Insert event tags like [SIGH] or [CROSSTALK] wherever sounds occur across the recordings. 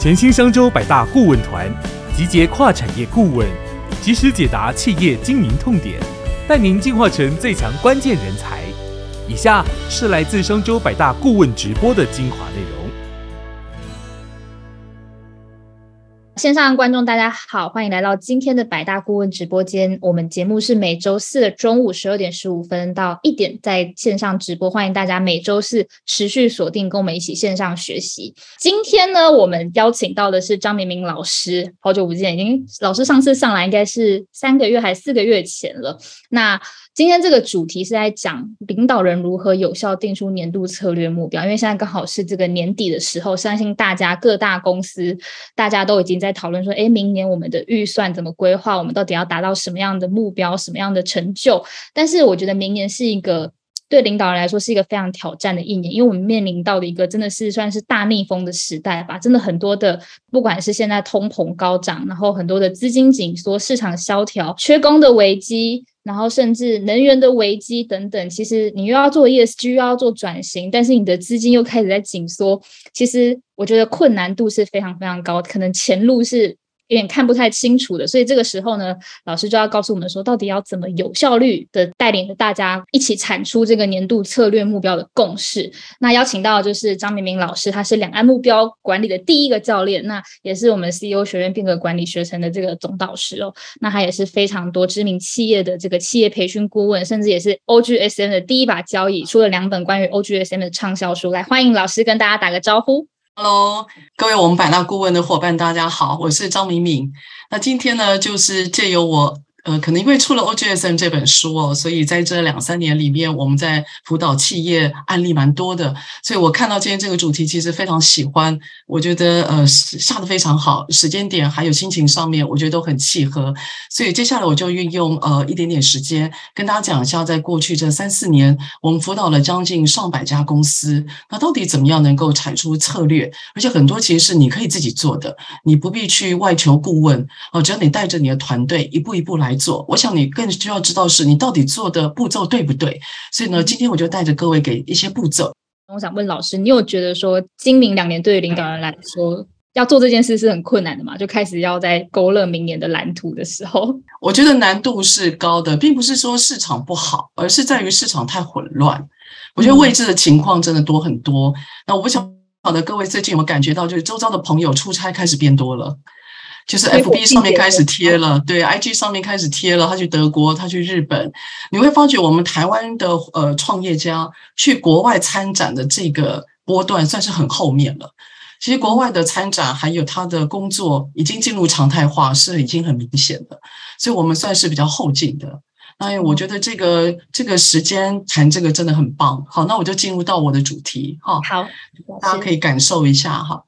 全新商州百大顾问团，集结跨产业顾问，及时解答企业经营痛点，带您进化成最强关键人才。以下是来自商州百大顾问直播的精华内容。线上的观众，大家好，欢迎来到今天的百大顾问直播间。我们节目是每周四的中午十二点十五分到一点在线上直播，欢迎大家每周四持续锁定，跟我们一起线上学习。今天呢，我们邀请到的是张明明老师，好久不见，已经老师上次上来应该是三个月还是四个月前了。那今天这个主题是在讲领导人如何有效定出年度策略目标，因为现在刚好是这个年底的时候，相信大家各大公司大家都已经在讨论说，哎，明年我们的预算怎么规划，我们到底要达到什么样的目标，什么样的成就？但是我觉得明年是一个对领导人来说是一个非常挑战的一年，因为我们面临到的一个真的是算是大逆风的时代吧，真的很多的，不管是现在通膨高涨，然后很多的资金紧缩、市场萧条、缺工的危机。然后甚至能源的危机等等，其实你又要做 ESG，又要做转型，但是你的资金又开始在紧缩，其实我觉得困难度是非常非常高，可能前路是。有点看不太清楚的，所以这个时候呢，老师就要告诉我们说，到底要怎么有效率的带领着大家一起产出这个年度策略目标的共识。那邀请到就是张明明老师，他是两岸目标管理的第一个教练，那也是我们 CEO 学院变革管理学程的这个总导师哦。那他也是非常多知名企业的这个企业培训顾问，甚至也是 OGSM 的第一把交椅，出了两本关于 OGSM 的畅销书。来，欢迎老师跟大家打个招呼。Hello，各位我们百纳顾问的伙伴，大家好，我是张敏敏。那今天呢，就是借由我。呃，可能因为出了 OGSM 这本书哦，所以在这两三年里面，我们在辅导企业案例蛮多的，所以我看到今天这个主题，其实非常喜欢。我觉得呃下的非常好，时间点还有心情上面，我觉得都很契合。所以接下来我就运用呃一点点时间，跟大家讲一下，在过去这三四年，我们辅导了将近上百家公司，那到底怎么样能够产出策略？而且很多其实是你可以自己做的，你不必去外求顾问哦，只要你带着你的团队一步一步来。来做，我想你更需要知道是你到底做的步骤对不对。所以呢，今天我就带着各位给一些步骤。我想问老师，你有觉得说今明两年对于领导人来说要做这件事是很困难的吗？就开始要在勾勒明年的蓝图的时候，[LAUGHS] 我觉得难度是高的，并不是说市场不好，而是在于市场太混乱。我觉得未知的情况真的多很多。那我不晓得各位最近有没有感觉到，就是周遭的朋友出差开始变多了。就是 F B 上面开始贴了，对 I G 上面开始贴了。他去德国，他去日本，你会发觉我们台湾的呃创业家去国外参展的这个波段算是很后面了。其实国外的参展还有他的工作已经进入常态化，是已经很明显的。所以我们算是比较后进的。哎我觉得这个这个时间谈这个真的很棒。好，那我就进入到我的主题哈。好，大家可以感受一下哈。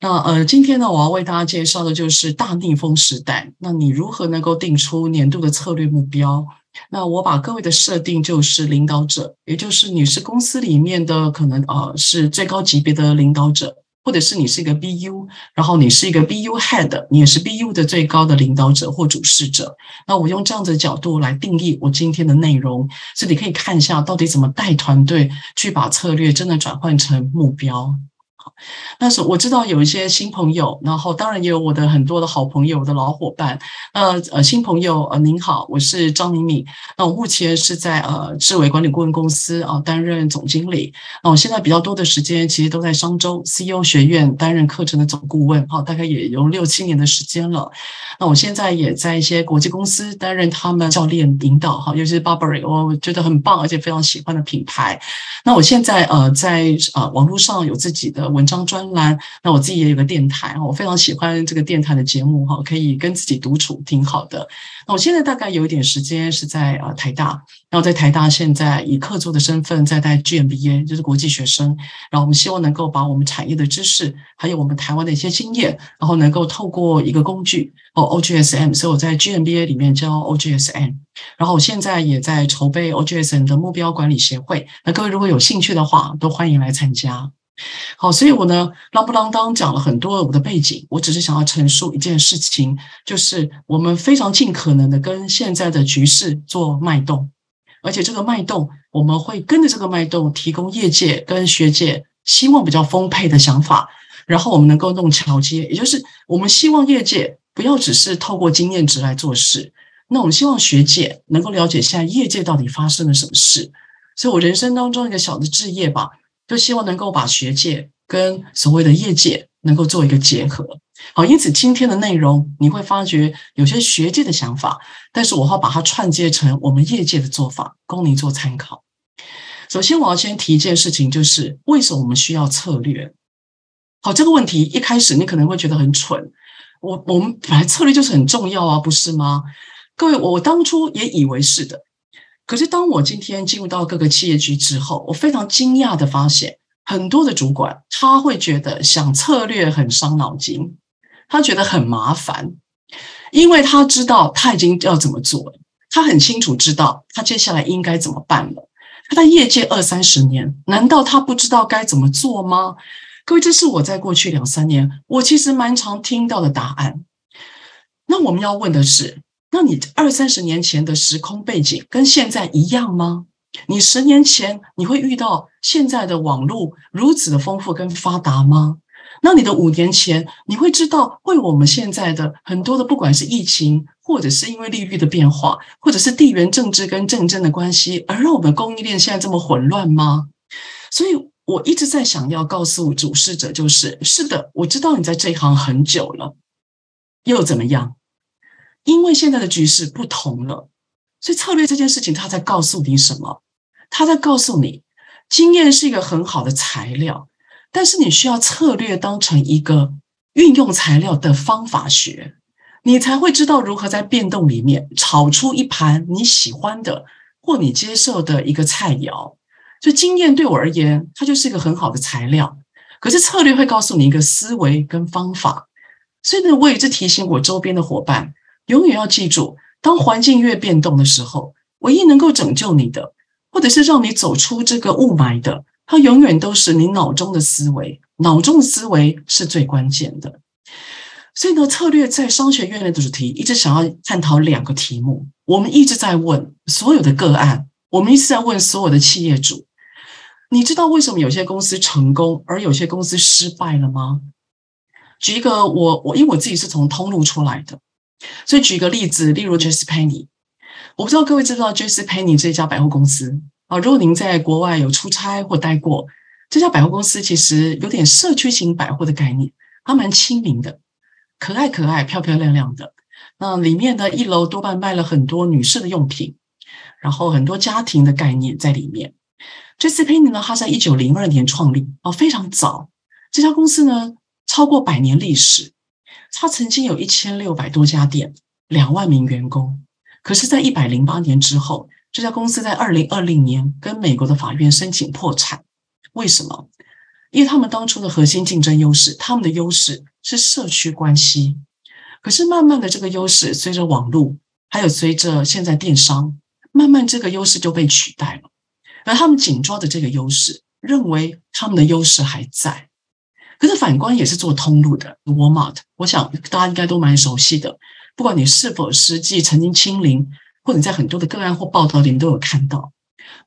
那呃，今天呢，我要为大家介绍的就是大逆风时代。那你如何能够定出年度的策略目标？那我把各位的设定就是领导者，也就是你是公司里面的可能呃是最高级别的领导者，或者是你是一个 BU，然后你是一个 BU head，你也是 BU 的最高的领导者或主事者。那我用这样的角度来定义我今天的内容，所以你可以看一下到底怎么带团队去把策略真的转换成目标。那是我知道有一些新朋友，然后当然也有我的很多的好朋友、我的老伙伴。呃呃，新朋友呃，您好，我是张敏敏。那我目前是在呃智伟管理顾问公司啊担任总经理。那我现在比较多的时间其实都在商周 CEO 学院担任课程的总顾问，哈，大概也有六七年的时间了。那我现在也在一些国际公司担任他们教练引导，哈，尤其是 Burberry，我觉得很棒，而且非常喜欢的品牌。那我现在呃在呃网络上有自己的文章专栏，那我自己也有个电台，我非常喜欢这个电台的节目，哈，可以跟自己独处，挺好的。那我现在大概有一点时间是在呃台大，然后在台大现在以客座的身份在带 GMBA，就是国际学生。然后我们希望能够把我们产业的知识，还有我们台湾的一些经验，然后能够透过一个工具哦 OGSM，所以我在 GMBA 里面教 OGSM。然后我现在也在筹备 OGSM 的目标管理协会。那各位如果有兴趣的话，都欢迎来参加。好，所以我呢，啷不啷当讲了很多我的背景，我只是想要陈述一件事情，就是我们非常尽可能的跟现在的局势做脉动，而且这个脉动，我们会跟着这个脉动，提供业界跟学界希望比较丰沛的想法。然后我们能够弄桥接，也就是我们希望业界不要只是透过经验值来做事，那我们希望学界能够了解现在业界到底发生了什么事。所以我人生当中一个小的置业吧，就希望能够把学界跟所谓的业界能够做一个结合。好，因此今天的内容你会发觉有些学界的想法，但是我会把它串接成我们业界的做法，供您做参考。首先，我要先提一件事情，就是为什么我们需要策略？好，这个问题一开始你可能会觉得很蠢。我我们本来策略就是很重要啊，不是吗？各位，我当初也以为是的。可是当我今天进入到各个企业局之后，我非常惊讶的发现，很多的主管他会觉得想策略很伤脑筋，他觉得很麻烦，因为他知道他已经要怎么做了，他很清楚知道他接下来应该怎么办了。他在业界二三十年，难道他不知道该怎么做吗？各位，这是我在过去两三年，我其实蛮常听到的答案。那我们要问的是：那你二三十年前的时空背景跟现在一样吗？你十年前你会遇到现在的网络如此的丰富跟发达吗？那你的五年前你会知道为我们现在的很多的不管是疫情，或者是因为利率的变化，或者是地缘政治跟政争的关系，而让我们供应链现在这么混乱吗？所以我一直在想要告诉主事者，就是是的，我知道你在这一行很久了，又怎么样？因为现在的局势不同了，所以策略这件事情，他在告诉你什么？他在告诉你，经验是一个很好的材料，但是你需要策略当成一个运用材料的方法学。你才会知道如何在变动里面炒出一盘你喜欢的或你接受的一个菜肴。所以经验对我而言，它就是一个很好的材料。可是策略会告诉你一个思维跟方法。所以呢，我一直提醒我周边的伙伴，永远要记住，当环境越变动的时候，唯一能够拯救你的，或者是让你走出这个雾霾的，它永远都是你脑中的思维。脑中的思维是最关键的。所以呢，策略在商学院的主题一直想要探讨两个题目。我们一直在问所有的个案，我们一直在问所有的企业主：你知道为什么有些公司成功，而有些公司失败了吗？举一个，我我因为我自己是从通路出来的，所以举一个例子，例如 j e s s Penny，我不知道各位知不知道 j e s s Penny 这家百货公司啊？如果您在国外有出差或待过，这家百货公司其实有点社区型百货的概念，它蛮亲民的。可爱可爱、漂漂亮亮的，那里面的一楼多半卖了很多女士的用品，然后很多家庭的概念在里面。这次 Penny 呢，它在一九零二年创立啊，非常早。这家公司呢，超过百年历史，它曾经有一千六百多家店，两万名员工。可是，在一百零八年之后，这家公司在二零二零年跟美国的法院申请破产。为什么？因为他们当初的核心竞争优势，他们的优势是社区关系。可是慢慢的，这个优势随着网络，还有随着现在电商，慢慢这个优势就被取代了。而他们紧抓着这个优势，认为他们的优势还在。可是反观也是做通路的，Walmart，我想大家应该都蛮熟悉的。不管你是否实际曾经亲临，或者在很多的个案或报道里面都有看到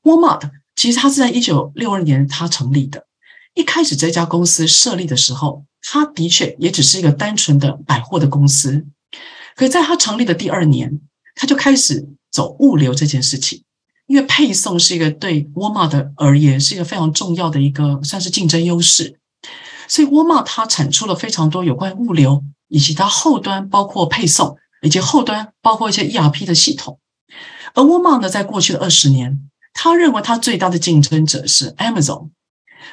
，Walmart 其实它是在一九六二年它成立的。一开始这家公司设立的时候，它的确也只是一个单纯的百货的公司。可在它成立的第二年，它就开始走物流这件事情，因为配送是一个对 Walmart 而言是一个非常重要的一个算是竞争优势。所以沃尔玛它产出了非常多有关物流以及它后端包括配送以及后端包括一些 ERP 的系统。而沃尔玛呢，在过去的二十年，他认为他最大的竞争者是 Amazon。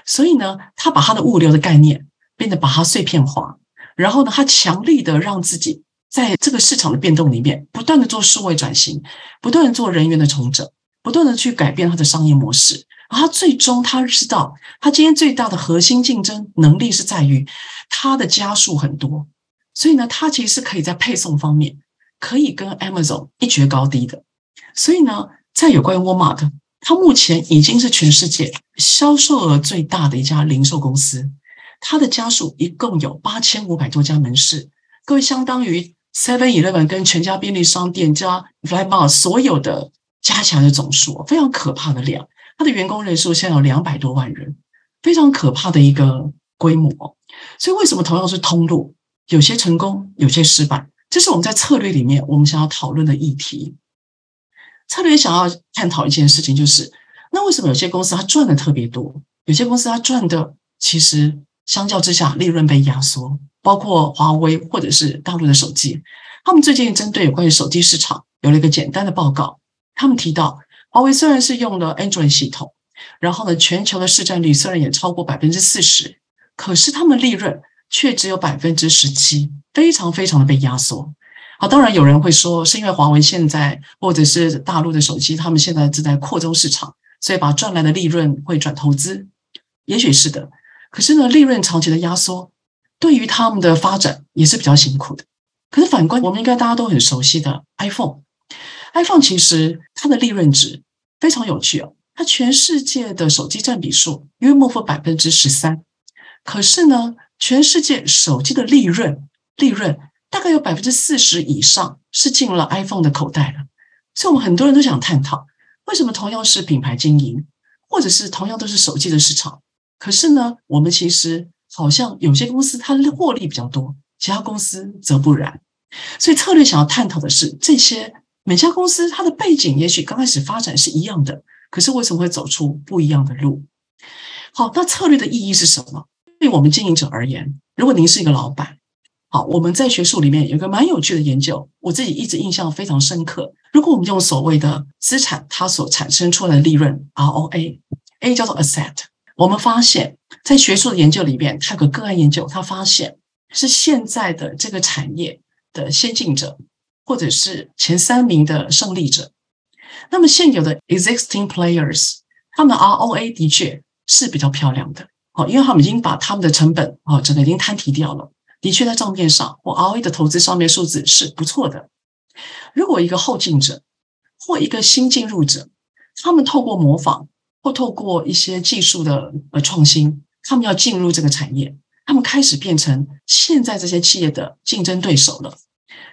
所以呢，他把他的物流的概念变得把它碎片化，然后呢，他强力的让自己在这个市场的变动里面不断的做数位转型，不断的做人员的重整，不断的去改变他的商业模式。而他最终他知道，他今天最大的核心竞争能力是在于他的加速很多，所以呢，他其实是可以在配送方面可以跟 Amazon 一决高低的。所以呢，在有关于 Walmart，。它目前已经是全世界销售额最大的一家零售公司，它的家数一共有八千五百多家门市，各位相当于 Seven Eleven 跟全家便利商店加 Flymart 所有的加起来的总数，非常可怕的量。它的员工人数现在有两百多万人，非常可怕的一个规模。所以为什么同样是通路，有些成功，有些失败？这是我们在策略里面我们想要讨论的议题。策略想要探讨一件事情，就是那为什么有些公司它赚的特别多，有些公司它赚的其实相较之下利润被压缩？包括华为或者是大陆的手机，他们最近针对有关于手机市场有了一个简单的报告。他们提到，华为虽然是用了 Android 系统，然后呢，全球的市占率虽然也超过百分之四十，可是他们利润却只有百分之十七，非常非常的被压缩。好，当然有人会说，是因为华为现在或者是大陆的手机，他们现在正在扩充市场，所以把赚来的利润会转投资，也许是的。可是呢，利润长期的压缩。对于他们的发展也是比较辛苦的。可是反观，我们应该大家都很熟悉的 iPhone iPhone 其实它的利润值非常有趣哦。它全世界的手机占比数约莫为百分之十三，可是呢，全世界手机的利润利润大概有百分之四十以上是进了 iPhone 的口袋了。所以，我们很多人都想探讨，为什么同样是品牌经营，或者是同样都是手机的市场，可是呢，我们其实。好像有些公司它的获利比较多，其他公司则不然。所以策略想要探讨的是，这些每家公司它的背景也许刚开始发展是一样的，可是为什么会走出不一样的路？好，那策略的意义是什么？对我们经营者而言，如果您是一个老板，好，我们在学术里面有个蛮有趣的研究，我自己一直印象非常深刻。如果我们用所谓的资产它所产生出来的利润 ROA，A 叫做 asset。我们发现，在学术的研究里面，它有个个案研究，他发现是现在的这个产业的先进者，或者是前三名的胜利者。那么现有的 existing players，他们 ROA 的确是比较漂亮的，哦，因为他们已经把他们的成本哦整个已经摊提掉了，的确在账面上或 ROA 的投资上面数字是不错的。如果一个后进者或一个新进入者，他们透过模仿。或透过一些技术的呃创新，他们要进入这个产业，他们开始变成现在这些企业的竞争对手了。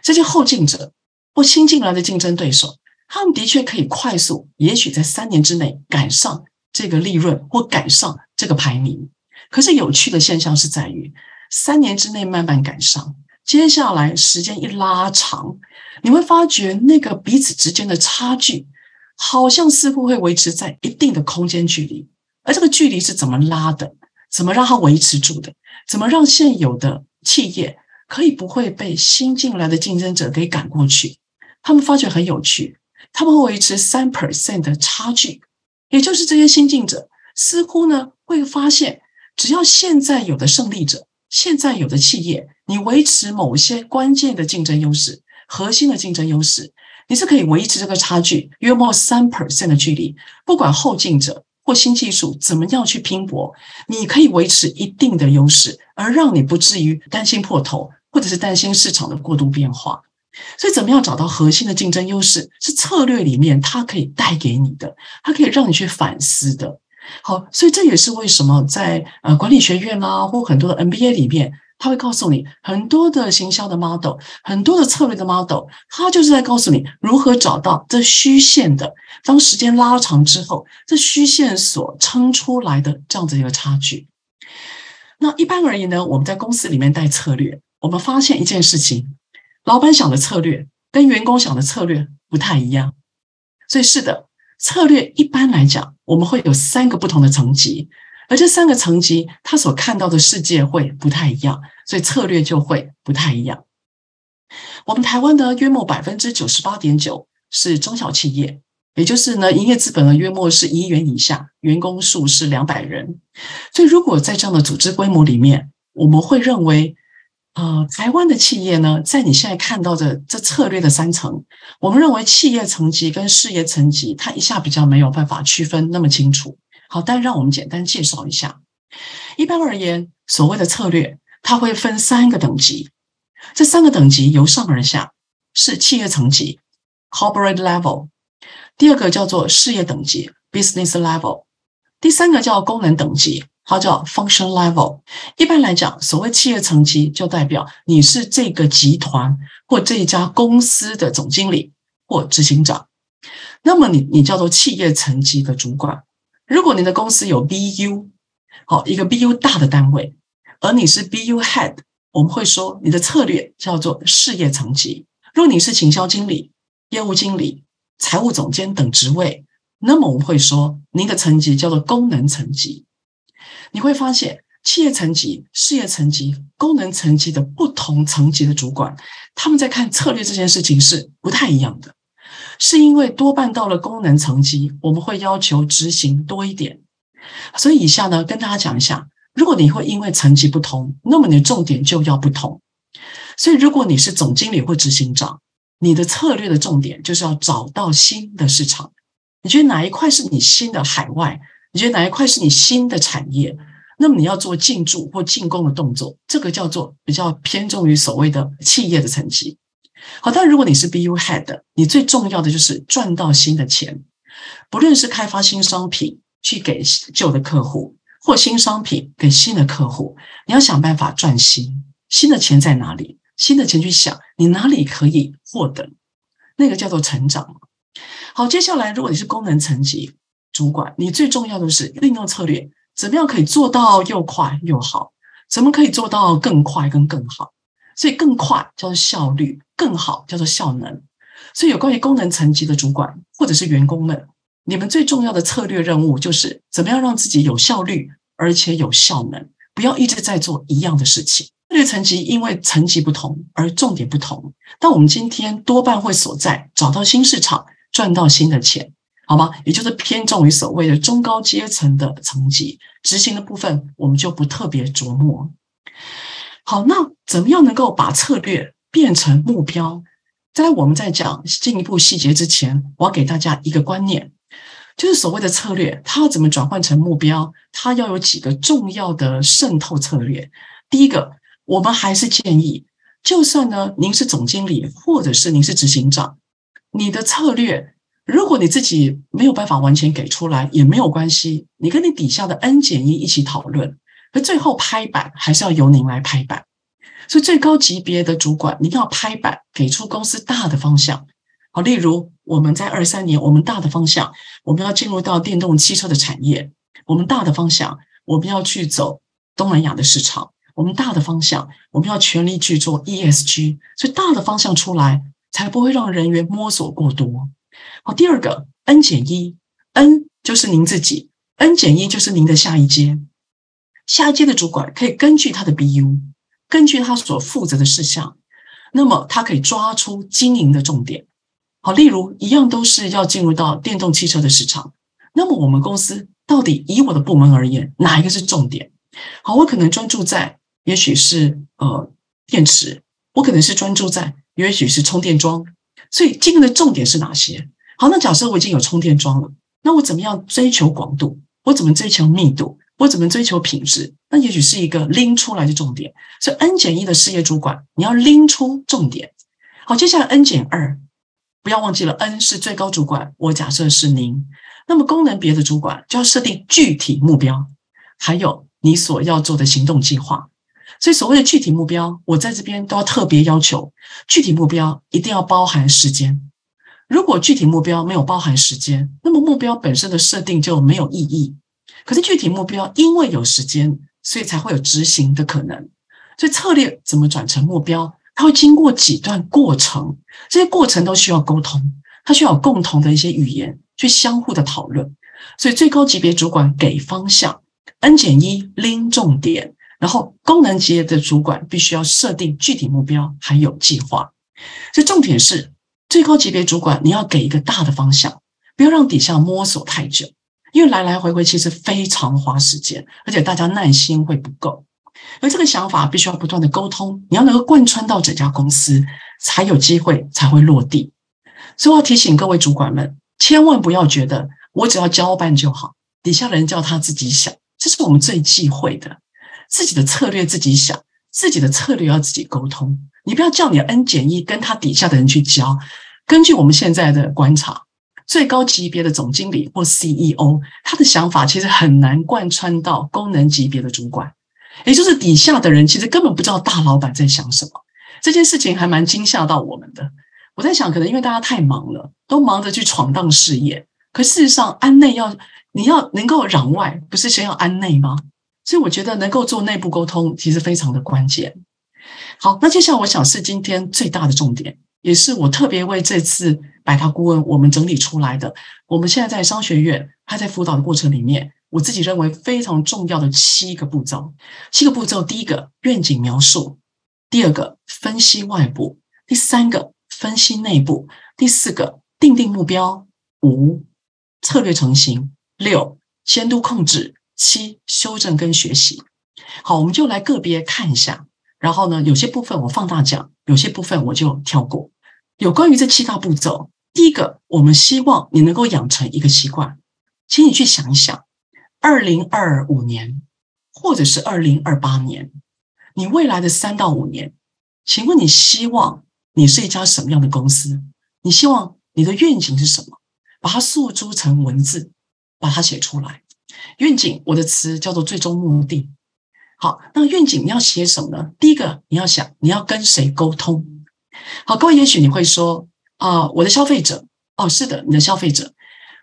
这些后进者或新进来的竞争对手，他们的确可以快速，也许在三年之内赶上这个利润或赶上这个排名。可是有趣的现象是在于，三年之内慢慢赶上，接下来时间一拉长，你会发觉那个彼此之间的差距。好像似乎会维持在一定的空间距离，而这个距离是怎么拉的？怎么让它维持住的？怎么让现有的企业可以不会被新进来的竞争者给赶过去？他们发觉很有趣，他们会维持三 percent 的差距，也就是这些新进者似乎呢会发现，只要现在有的胜利者，现在有的企业，你维持某些关键的竞争优势、核心的竞争优势。你是可以维持这个差距约莫三 percent 的距离，不管后进者或新技术怎么样去拼搏，你可以维持一定的优势，而让你不至于担心破头，或者是担心市场的过度变化。所以，怎么样找到核心的竞争优势，是策略里面它可以带给你的，它可以让你去反思的。好，所以这也是为什么在呃管理学院啦，或很多的 NBA 里面。他会告诉你很多的行销的 model，很多的策略的 model，他就是在告诉你如何找到这虚线的。当时间拉长之后，这虚线所撑出来的这样子一个差距。那一般而言呢，我们在公司里面带策略，我们发现一件事情：老板想的策略跟员工想的策略不太一样。所以是的，策略一般来讲，我们会有三个不同的层级。而这三个层级，他所看到的世界会不太一样，所以策略就会不太一样。我们台湾呢，约莫百分之九十八点九是中小企业，也就是呢，营业资本呢约莫是一亿元以下，员工数是两百人。所以，如果在这样的组织规模里面，我们会认为，呃，台湾的企业呢，在你现在看到的这策略的三层，我们认为企业层级跟事业层级，它一下比较没有办法区分那么清楚。好，但让我们简单介绍一下。一般而言，所谓的策略，它会分三个等级。这三个等级由上而下是企业层级 （corporate level），第二个叫做事业等级 （business level），第三个叫功能等级，它叫 function level。一般来讲，所谓企业层级，就代表你是这个集团或这一家公司的总经理或执行长，那么你你叫做企业层级的主管。如果您的公司有 BU，好一个 BU 大的单位，而你是 BU Head，我们会说你的策略叫做事业层级。如果你是行销经理、业务经理、财务总监等职位，那么我们会说您的层级叫做功能层级。你会发现，企业层级、事业层级、功能层级的不同层级的主管，他们在看策略这件事情是不太一样的。是因为多半到了功能层级，我们会要求执行多一点。所以以下呢，跟大家讲一下，如果你会因为层级不同，那么你的重点就要不同。所以如果你是总经理或执行长，你的策略的重点就是要找到新的市场。你觉得哪一块是你新的海外？你觉得哪一块是你新的产业？那么你要做进驻或进攻的动作，这个叫做比较偏重于所谓的企业的层级。好，但如果你是 BU Head，你最重要的就是赚到新的钱，不论是开发新商品去给旧的客户，或新商品给新的客户，你要想办法赚新新的钱在哪里？新的钱去想你哪里可以获得，那个叫做成长。好，接下来如果你是功能层级主管，你最重要的是运用策略，怎么样可以做到又快又好？怎么可以做到更快跟更好？所以更快叫做效率，更好叫做效能。所以有关于功能层级的主管或者是员工们，你们最重要的策略任务就是怎么样让自己有效率而且有效能，不要一直在做一样的事情。策略层级因为层级不同而重点不同，但我们今天多半会所在找到新市场，赚到新的钱，好吗？也就是偏重于所谓的中高阶层的层级，执行的部分我们就不特别琢磨。好，那怎么样能够把策略变成目标？在我们在讲进一步细节之前，我要给大家一个观念，就是所谓的策略，它要怎么转换成目标？它要有几个重要的渗透策略。第一个，我们还是建议，就算呢您是总经理，或者是您是执行长，你的策略，如果你自己没有办法完全给出来，也没有关系，你跟你底下的 N 减一一起讨论。可最后拍板还是要由您来拍板，所以最高级别的主管，您要拍板，给出公司大的方向。好，例如我们在二三年，我们大的方向，我们要进入到电动汽车的产业；我们大的方向，我们要去走东南亚的市场；我们大的方向，我们要全力去做 ESG。所以大的方向出来，才不会让人员摸索过多。好，第二个 N 减一，N 就是您自己，N 减一就是您的下一阶。下一阶的主管可以根据他的 BU，根据他所负责的事项，那么他可以抓出经营的重点。好，例如一样都是要进入到电动汽车的市场，那么我们公司到底以我的部门而言，哪一个是重点？好，我可能专注在也许是呃电池，我可能是专注在也许是充电桩，所以经营的重点是哪些？好，那假设我已经有充电桩了，那我怎么样追求广度？我怎么追求密度？我怎么追求品质？那也许是一个拎出来的重点。所以 N 减一的事业主管，你要拎出重点。好，接下来 N 减二，不要忘记了，N 是最高主管。我假设是您，那么功能别的主管就要设定具体目标，还有你所要做的行动计划。所以所谓的具体目标，我在这边都要特别要求，具体目标一定要包含时间。如果具体目标没有包含时间，那么目标本身的设定就没有意义。可是具体目标，因为有时间，所以才会有执行的可能。所以策略怎么转成目标，它会经过几段过程，这些过程都需要沟通，它需要有共同的一些语言去相互的讨论。所以最高级别主管给方向，N 减一拎重点，然后功能级别的主管必须要设定具体目标还有计划。所以重点是最高级别主管你要给一个大的方向，不要让底下摸索太久。因为来来回回其实非常花时间，而且大家耐心会不够，而这个想法必须要不断的沟通，你要能够贯穿到整家公司，才有机会才会落地。所以我要提醒各位主管们，千万不要觉得我只要交办就好，底下的人叫他自己想，这是我们最忌讳的。自己的策略自己想，自己的策略要自己沟通。你不要叫你 N 减一跟他底下的人去教。根据我们现在的观察。最高级别的总经理或 CEO，他的想法其实很难贯穿到功能级别的主管，也就是底下的人其实根本不知道大老板在想什么。这件事情还蛮惊吓到我们的。我在想，可能因为大家太忙了，都忙着去闯荡事业。可事实上，安内要你要能够攘外，不是先要安内吗？所以我觉得能够做内部沟通，其实非常的关键。好，那接下来我想是今天最大的重点，也是我特别为这次百大顾问我们整理出来的。我们现在在商学院，他在辅导的过程里面，我自己认为非常重要的七个步骤。七个步骤，第一个愿景描述，第二个分析外部，第三个分析内部，第四个定定目标，五策略成型，六监督控制，七修正跟学习。好，我们就来个别看一下。然后呢，有些部分我放大讲，有些部分我就跳过。有关于这七大步骤，第一个，我们希望你能够养成一个习惯，请你去想一想，二零二五年或者是二零二八年，你未来的三到五年，请问你希望你是一家什么样的公司？你希望你的愿景是什么？把它诉诸成文字，把它写出来。愿景，我的词叫做最终目的。好，那愿景你要写什么呢？第一个，你要想你要跟谁沟通。好，各位，也许你会说啊，我的消费者哦，是的，你的消费者。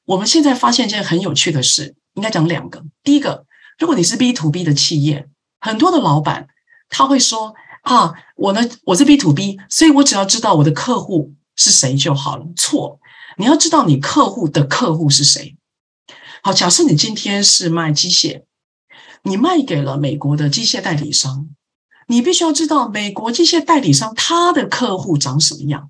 我们现在发现一件很有趣的事，应该讲两个。第一个，如果你是 B to B 的企业，很多的老板他会说啊，我呢我是 B to B，所以我只要知道我的客户是谁就好了。错，你要知道你客户的客户是谁。好，假设你今天是卖机械。你卖给了美国的机械代理商，你必须要知道美国机械代理商他的客户长什么样，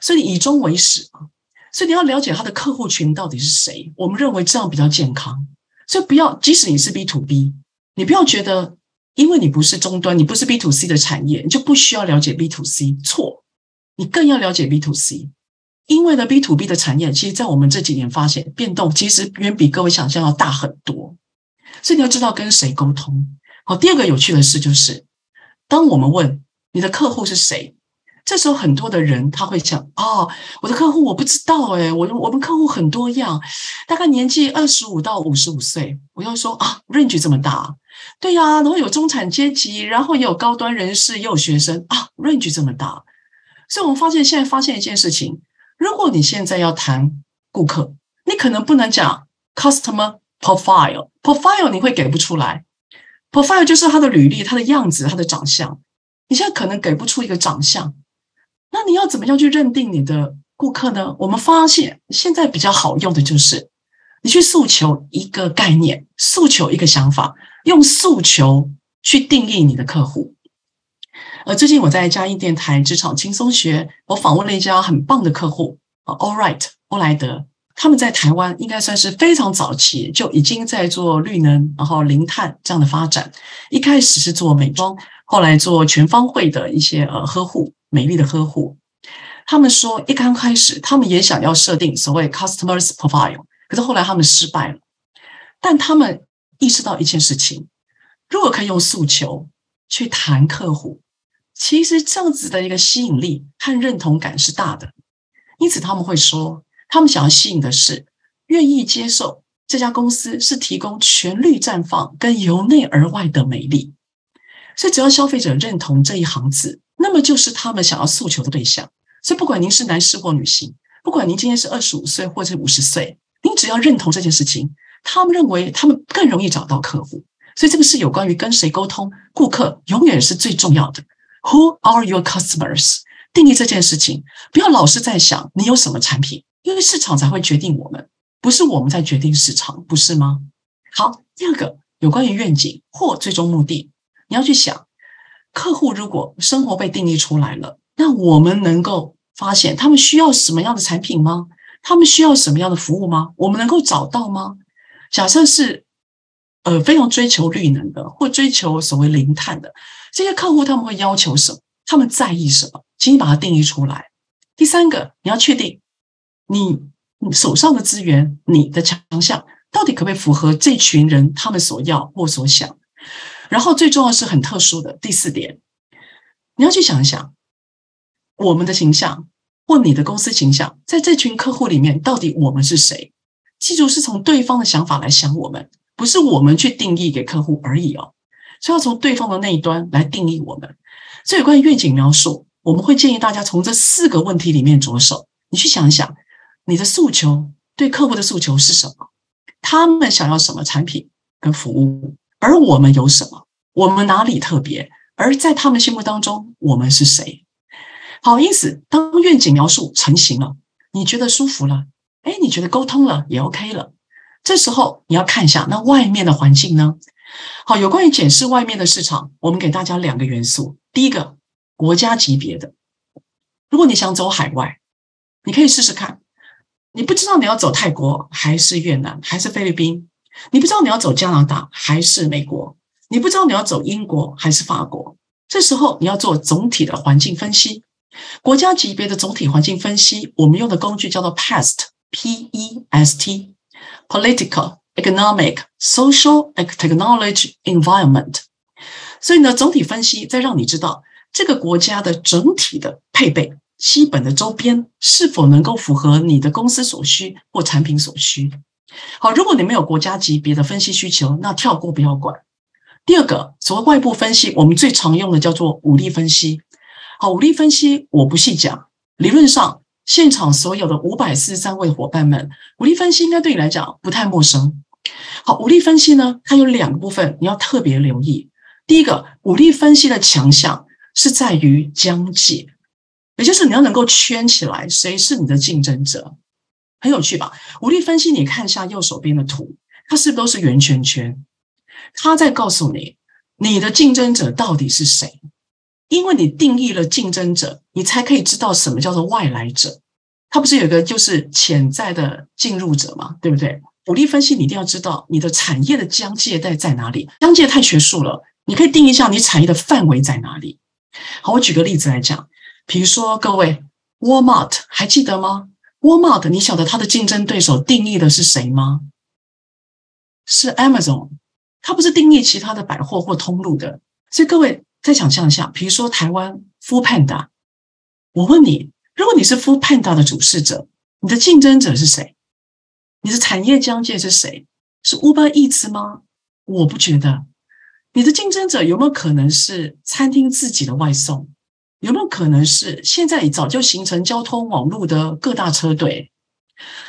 所以以终为始啊，所以你要了解他的客户群到底是谁。我们认为这样比较健康，所以不要，即使你是 B to B，你不要觉得因为你不是终端，你不是 B to C 的产业，你就不需要了解 B to C。错，你更要了解 B to C，因为呢 B to B 的产业，其实，在我们这几年发现变动，其实远比各位想象要大很多。所以你要知道跟谁沟通。好，第二个有趣的事就是，当我们问你的客户是谁，这时候很多的人他会想：哦，我的客户我不知道诶，我我们客户很多样，大概年纪二十五到五十五岁。我要说啊，range 这么大，对呀，然后有中产阶级，然后也有高端人士，也有学生啊，range 这么大。所以我们发现现在发现一件事情：如果你现在要谈顾客，你可能不能讲 customer。Profile profile 你会给不出来，profile 就是他的履历、他的样子、他的长相。你现在可能给不出一个长相，那你要怎么样去认定你的顾客呢？我们发现现在比较好用的就是你去诉求一个概念，诉求一个想法，用诉求去定义你的客户。呃，最近我在嘉义电台职场轻松学，我访问了一家很棒的客户啊，All Right，欧莱德。他们在台湾应该算是非常早期就已经在做绿能，然后零碳这样的发展。一开始是做美妆，后来做全方位的一些呃呵护、美丽的呵护。他们说一刚开始他们也想要设定所谓 customers profile，可是后来他们失败了。但他们意识到一件事情：如果可以用诉求去谈客户，其实这样子的一个吸引力和认同感是大的。因此他们会说。他们想要吸引的是愿意接受这家公司是提供全绿绽放跟由内而外的美丽，所以只要消费者认同这一行字，那么就是他们想要诉求的对象。所以不管您是男士或女性，不管您今天是二十五岁或者五十岁，您只要认同这件事情，他们认为他们更容易找到客户。所以这个是有关于跟谁沟通，顾客永远是最重要的。Who are your customers？定义这件事情，不要老是在想你有什么产品。因为市场才会决定我们，不是我们在决定市场，不是吗？好，第二个有关于愿景或最终目的，你要去想，客户如果生活被定义出来了，那我们能够发现他们需要什么样的产品吗？他们需要什么样的服务吗？我们能够找到吗？假设是呃非常追求绿能的，或追求所谓零碳的这些客户，他们会要求什么？他们在意什么？请你把它定义出来。第三个，你要确定。你手上的资源，你的强项到底可不可以符合这群人他们所要或所想？然后最重要是很特殊的第四点，你要去想一想，我们的形象或你的公司形象，在这群客户里面到底我们是谁？记住，是从对方的想法来想我们，不是我们去定义给客户而已哦。所以要从对方的那一端来定义我们。所以关于愿景描述，我们会建议大家从这四个问题里面着手，你去想一想。你的诉求对客户的诉求是什么？他们想要什么产品跟服务？而我们有什么？我们哪里特别？而在他们心目当中，我们是谁？好，因此当愿景描述成型了，你觉得舒服了，哎，你觉得沟通了也 OK 了。这时候你要看一下那外面的环境呢？好，有关于检视外面的市场，我们给大家两个元素。第一个，国家级别的，如果你想走海外，你可以试试看。你不知道你要走泰国还是越南还是菲律宾，你不知道你要走加拿大还是美国，你不知道你要走英国还是法国。这时候你要做总体的环境分析，国家级别的总体环境分析，我们用的工具叫做 PEST，P-E-S-T，Political。Economic, social, and technology environment。所以呢，总体分析再让你知道这个国家的整体的配备、基本的周边是否能够符合你的公司所需或产品所需。好，如果你没有国家级别的分析需求，那跳过不要管。第二个，所谓外部分析，我们最常用的叫做武力分析。好，武力分析我不细讲，理论上现场所有的五百四十三位伙伴们，武力分析应该对你来讲不太陌生。好，武力分析呢，它有两个部分，你要特别留意。第一个，武力分析的强项是在于疆界，也就是你要能够圈起来谁是你的竞争者，很有趣吧？武力分析，你看一下右手边的图，它是不是都是圆圈圈？它在告诉你你的竞争者到底是谁，因为你定义了竞争者，你才可以知道什么叫做外来者。它不是有个就是潜在的进入者嘛，对不对？武力分析，你一定要知道你的产业的疆界在在哪里。疆界太学术了，你可以定一下你产业的范围在哪里。好，我举个例子来讲，比如说各位，Walmart 还记得吗？Walmart，你晓得它的竞争对手定义的是谁吗？是 Amazon，它不是定义其他的百货或通路的。所以各位再想象一下，比如说台湾 Food Panda，我问你，如果你是 Food Panda 的主事者，你的竞争者是谁？你的产业疆界是谁？是 Uber Eats 吗？我不觉得。你的竞争者有没有可能是餐厅自己的外送？有没有可能是现在早就形成交通网络的各大车队？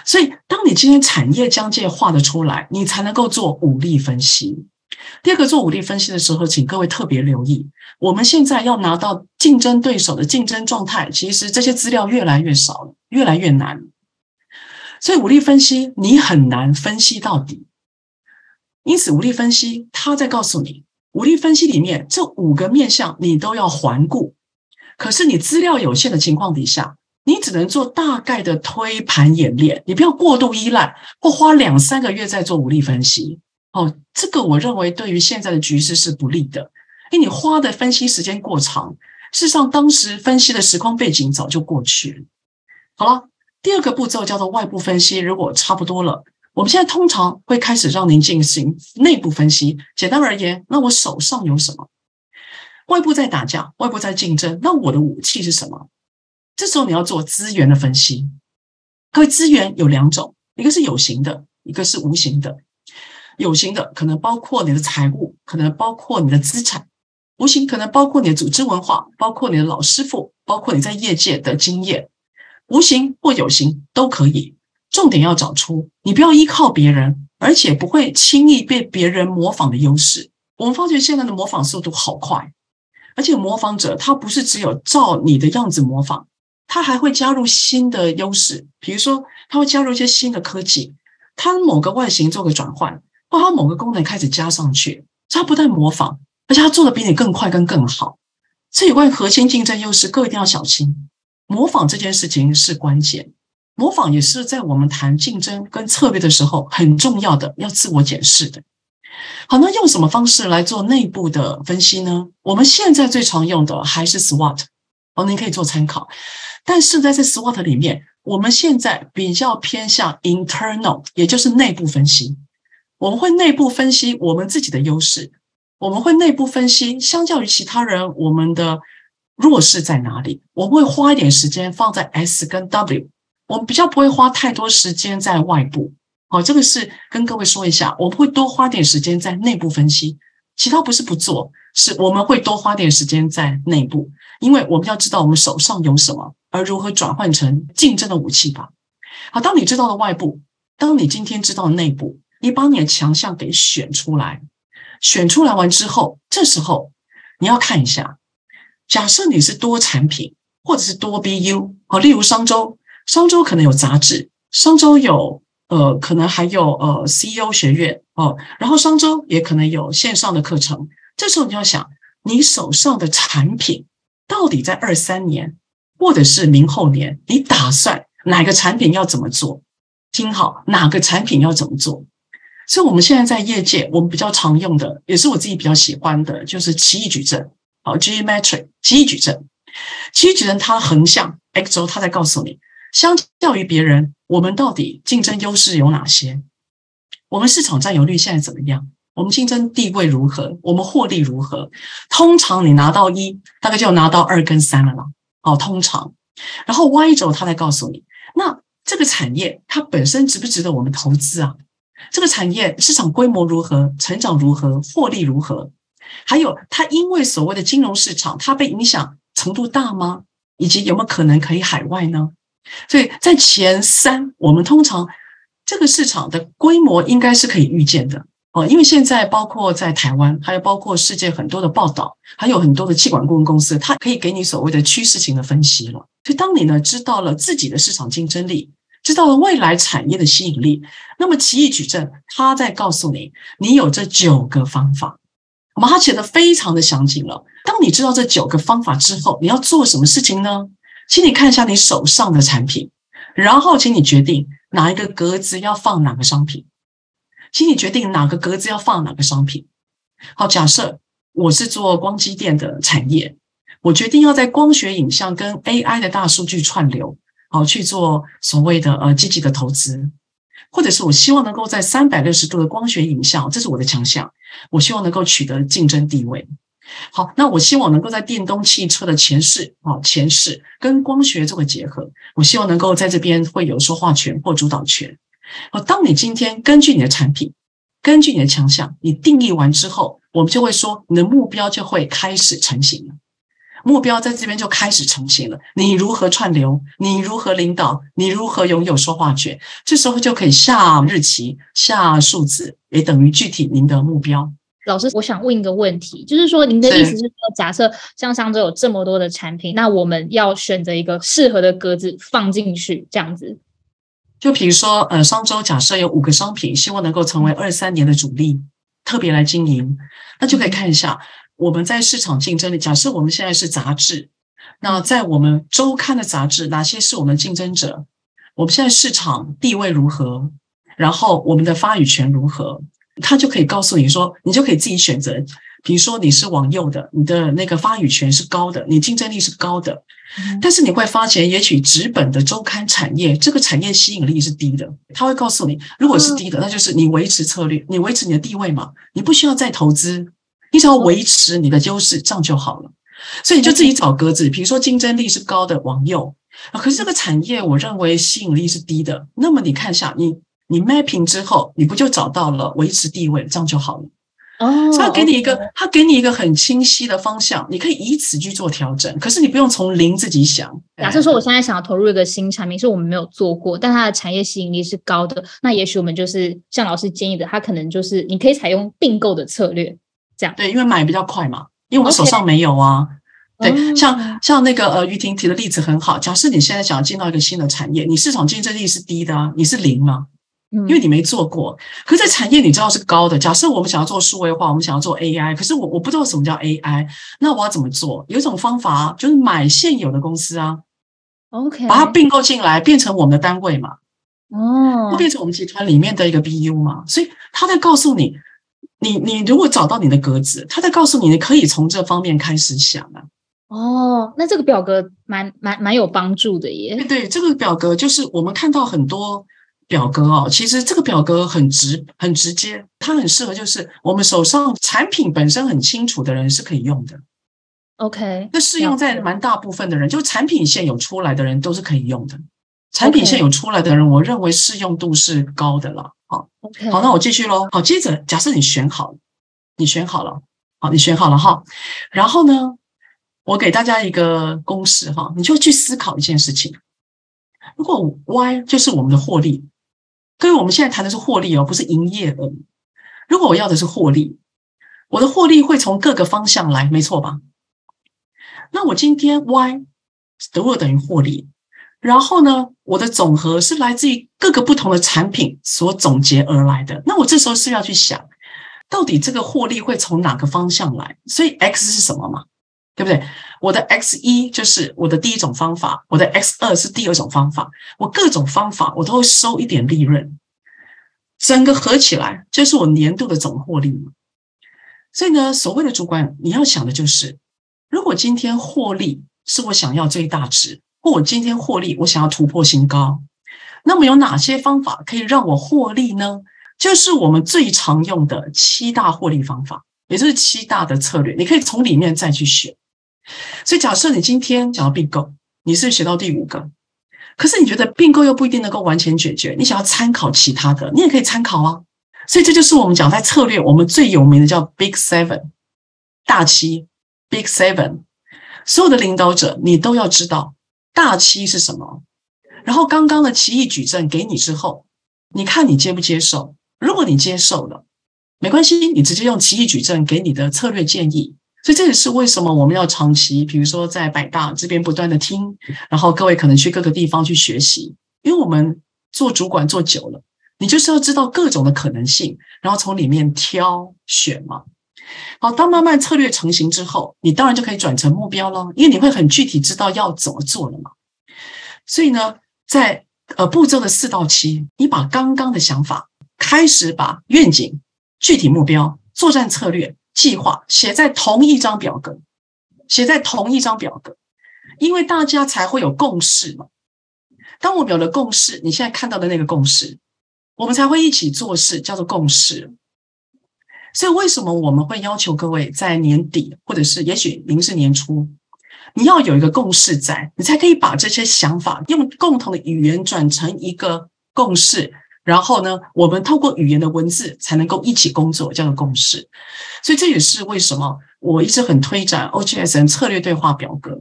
所以，当你今天产业疆界画的出来，你才能够做武力分析。第二个，做武力分析的时候，请各位特别留意，我们现在要拿到竞争对手的竞争状态，其实这些资料越来越少了，越来越难。所以武力分析你很难分析到底，因此武力分析他在告诉你，武力分析里面这五个面向你都要环顾，可是你资料有限的情况底下，你只能做大概的推盘演练，你不要过度依赖或花两三个月在做武力分析。哦，这个我认为对于现在的局势是不利的，因为你花的分析时间过长，事实上当时分析的时空背景早就过去了。好了。第二个步骤叫做外部分析，如果差不多了，我们现在通常会开始让您进行内部分析。简单而言，那我手上有什么？外部在打架，外部在竞争，那我的武器是什么？这时候你要做资源的分析。各位，资源有两种，一个是有形的，一个是无形的。有形的可能包括你的财务，可能包括你的资产；无形可能包括你的组织文化，包括你的老师傅，包括你在业界的经验。无形或有形都可以，重点要找出你不要依靠别人，而且不会轻易被别人模仿的优势。我们发觉现在的模仿速度好快，而且模仿者他不是只有照你的样子模仿，他还会加入新的优势，比如说他会加入一些新的科技，他某个外形做个转换，或他某个功能开始加上去，他不但模仿，而且他做的比你更快跟更好。这有关核心竞争优势，各位一定要小心。模仿这件事情是关键，模仿也是在我们谈竞争跟策略的时候很重要的，要自我检视的。好，那用什么方式来做内部的分析呢？我们现在最常用的还是 SWOT，哦，您可以做参考。但是在这 SWOT 里面，我们现在比较偏向 internal，也就是内部分析。我们会内部分析我们自己的优势，我们会内部分析相较于其他人我们的。弱势在哪里？我们会花一点时间放在 S 跟 W，我们比较不会花太多时间在外部。好，这个是跟各位说一下，我们会多花点时间在内部分析，其他不是不做，是我们会多花点时间在内部，因为我们要知道我们手上有什么，而如何转换成竞争的武器吧。好，当你知道了外部，当你今天知道内部，你把你的强项给选出来，选出来完之后，这时候你要看一下，假设你是多产品或者是多 BU 哦，例如商周，商周可能有杂志，商周有呃，可能还有呃 CEO 学院哦，然后商周也可能有线上的课程。这时候你要想，你手上的产品到底在二三年或者是明后年，你打算哪个产品要怎么做？听好，哪个产品要怎么做？所以，我们现在在业界，我们比较常用的，也是我自己比较喜欢的，就是奇异矩阵。好，Geometry 奇异矩阵，奇异矩阵它横向 X 轴，它在告诉你，相较于别人，我们到底竞争优势有哪些？我们市场占有率现在怎么样？我们竞争地位如何？我们获利如何？通常你拿到一，大概就拿到二跟三了啦。哦，通常，然后 Y 轴它在告诉你，那这个产业它本身值不值得我们投资啊？这个产业市场规模如何，成长如何，获利如何？还有它因为所谓的金融市场，它被影响程度大吗？以及有没有可能可以海外呢？所以在前三，我们通常这个市场的规模应该是可以预见的哦。因为现在包括在台湾，还有包括世界很多的报道，还有很多的气管顾问公司，它可以给你所谓的趋势型的分析了。所以当你呢知道了自己的市场竞争力。知道了未来产业的吸引力，那么奇异矩阵它在告诉你，你有这九个方法，我们它写的非常的详尽了。当你知道这九个方法之后，你要做什么事情呢？请你看一下你手上的产品，然后请你决定哪一个格子要放哪个商品，请你决定哪个格子要放哪个商品。好，假设我是做光机电的产业，我决定要在光学影像跟 AI 的大数据串流。好去做所谓的呃积极的投资，或者是我希望能够在三百六十度的光学影像，这是我的强项，我希望能够取得竞争地位。好，那我希望能够在电动汽车的前世啊前世跟光学做个结合，我希望能够在这边会有说话权或主导权。好，当你今天根据你的产品，根据你的强项，你定义完之后，我们就会说你的目标就会开始成型了。目标在这边就开始成型了。你如何串流？你如何领导？你如何拥有说话权？这时候就可以下日期、下数字，也等于具体您的目标。老师，我想问一个问题，就是说，您的意思是说，假设像上周有这么多的产品，那我们要选择一个适合的格子放进去，这样子？就比如说，呃，商周假设有五个商品，希望能够成为二三年的主力，特别来经营，那就可以看一下。我们在市场竞争力，假设我们现在是杂志，那在我们周刊的杂志，哪些是我们竞争者？我们现在市场地位如何？然后我们的发语权如何？他就可以告诉你说，你就可以自己选择。比如说你是往右的，你的那个发语权是高的，你竞争力是高的。但是你会发现，也许纸本的周刊产业，这个产业吸引力是低的。他会告诉你，如果是低的，那就是你维持策略，你维持你的地位嘛，你不需要再投资。你只要维持你的优势，这样就好了。所以你就自己找格子，比如说竞争力是高的往右啊。可是这个产业我认为吸引力是低的，那么你看一下，你你 mapping 之后，你不就找到了维持地位，这样就好了。哦，他给你一个，他给你一个很清晰的方向，你可以以此去做调整。可是你不用从零自己想。假设说我现在想要投入一个新产品，是我们没有做过，但它的产业吸引力是高的，那也许我们就是像老师建议的，它可能就是你可以采用并购的策略。这样对，因为买比较快嘛，因为我们手上没有啊。对，像像那个呃于婷提的例子很好。假设你现在想要进到一个新的产业，你市场竞争力是低的啊，你是零嘛？因为你没做过。可是产业你知道是高的。假设我们想要做数位化，我们想要做 AI，可是我我不知道什么叫 AI，那我要怎么做？有一种方法就是买现有的公司啊，OK，把它并购进来，变成我们的单位嘛，哦，变成我们集团里面的一个 BU 嘛。所以他在告诉你。你你如果找到你的格子，他在告诉你，你可以从这方面开始想啊。哦，那这个表格蛮蛮蛮有帮助的耶。对对，这个表格就是我们看到很多表格哦，其实这个表格很直很直接，它很适合就是我们手上产品本身很清楚的人是可以用的。OK，那适用在蛮大部分的人，就产品线有出来的人都是可以用的。产品线有出来的人，我认为适用度是高的了。好，OK，，好，那我继续喽。好，接着假设你选好了，你选好了，好，你选好了哈。然后呢，我给大家一个公式哈，你就去思考一件事情。如果 Y 就是我们的获利，各位，我们现在谈的是获利哦，不是营业额。如果我要的是获利，我的获利会从各个方向来，没错吧？那我今天 Y 得我等于获利，然后呢，我的总和是来自于各个不同的产品所总结而来的。那我这时候是要去想，到底这个获利会从哪个方向来？所以 X 是什么嘛？对不对？我的 X 一就是我的第一种方法，我的 X 二是第二种方法，我各种方法我都会收一点利润，整个合起来就是我年度的总获利嘛。所以呢，所谓的主管，你要想的就是。如果今天获利是我想要最大值，或我今天获利我想要突破新高，那么有哪些方法可以让我获利呢？就是我们最常用的七大获利方法，也就是七大的策略，你可以从里面再去选。所以假设你今天想要并购，你是学到第五个，可是你觉得并购又不一定能够完全解决，你想要参考其他的，你也可以参考啊。所以这就是我们讲在策略，我们最有名的叫 Big Seven 大七。Big Seven，所有的领导者，你都要知道大七是什么。然后刚刚的奇异矩阵给你之后，你看你接不接受？如果你接受了，没关系，你直接用奇异矩阵给你的策略建议。所以这也是为什么我们要长期，比如说在百大这边不断的听，然后各位可能去各个地方去学习，因为我们做主管做久了，你就是要知道各种的可能性，然后从里面挑选嘛。好，当慢慢策略成型之后，你当然就可以转成目标喽，因为你会很具体知道要怎么做了嘛。所以呢，在呃步骤的四到七，你把刚刚的想法开始把愿景、具体目标、作战策略、计划写在同一张表格，写在同一张表格，因为大家才会有共识嘛。当我们有了共识，你现在看到的那个共识，我们才会一起做事，叫做共识。所以，为什么我们会要求各位在年底，或者是也许您是年初，你要有一个共识在，你才可以把这些想法用共同的语言转成一个共识，然后呢，我们透过语言的文字才能够一起工作，叫做共识。所以这也是为什么我一直很推展 OGSN 策略对话表格，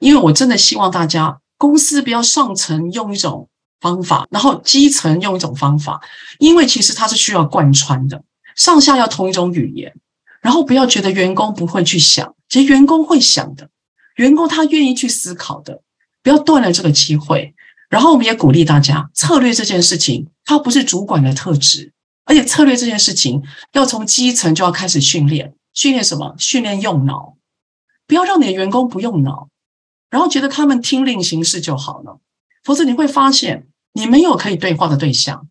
因为我真的希望大家公司不要上层用一种方法，然后基层用一种方法，因为其实它是需要贯穿的。上下要同一种语言，然后不要觉得员工不会去想，其实员工会想的，员工他愿意去思考的，不要断了这个机会。然后我们也鼓励大家，策略这件事情它不是主管的特质，而且策略这件事情要从基层就要开始训练，训练什么？训练用脑，不要让你的员工不用脑，然后觉得他们听令行事就好了，否则你会发现你没有可以对话的对象。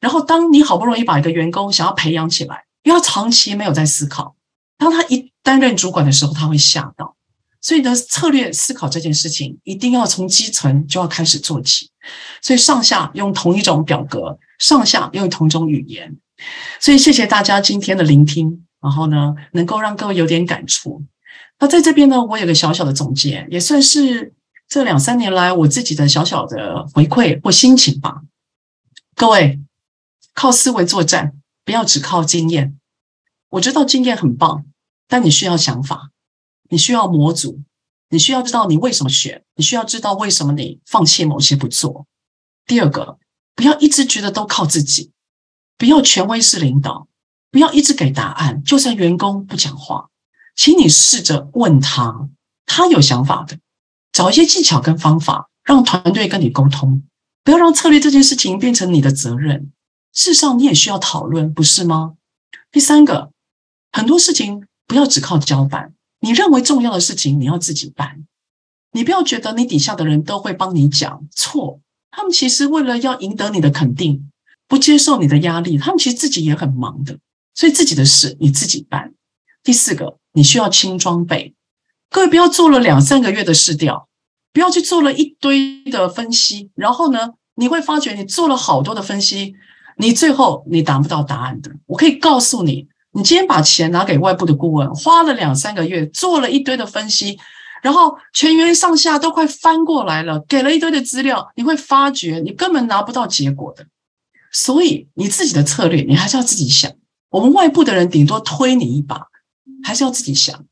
然后，当你好不容易把一个员工想要培养起来，因为他长期没有在思考，当他一担任主管的时候，他会吓到。所以呢，策略思考这件事情一定要从基层就要开始做起。所以上下用同一种表格，上下用同一种语言。所以谢谢大家今天的聆听，然后呢，能够让各位有点感触。那在这边呢，我有个小小的总结，也算是这两三年来我自己的小小的回馈或心情吧。各位。靠思维作战，不要只靠经验。我知道经验很棒，但你需要想法，你需要模组，你需要知道你为什么选，你需要知道为什么你放弃某些不做。第二个，不要一直觉得都靠自己，不要权威式领导，不要一直给答案。就算员工不讲话，请你试着问他，他有想法的，找一些技巧跟方法，让团队跟你沟通。不要让策略这件事情变成你的责任。事实上，你也需要讨论，不是吗？第三个，很多事情不要只靠交办，你认为重要的事情，你要自己办。你不要觉得你底下的人都会帮你讲错，他们其实为了要赢得你的肯定，不接受你的压力，他们其实自己也很忙的。所以自己的事你自己办。第四个，你需要轻装备。各位不要做了两三个月的试调，不要去做了一堆的分析，然后呢，你会发觉你做了好多的分析。你最后你达不到答案的，我可以告诉你，你今天把钱拿给外部的顾问，花了两三个月做了一堆的分析，然后全员上下都快翻过来了，给了一堆的资料，你会发觉你根本拿不到结果的。所以你自己的策略，你还是要自己想。我们外部的人顶多推你一把，还是要自己想。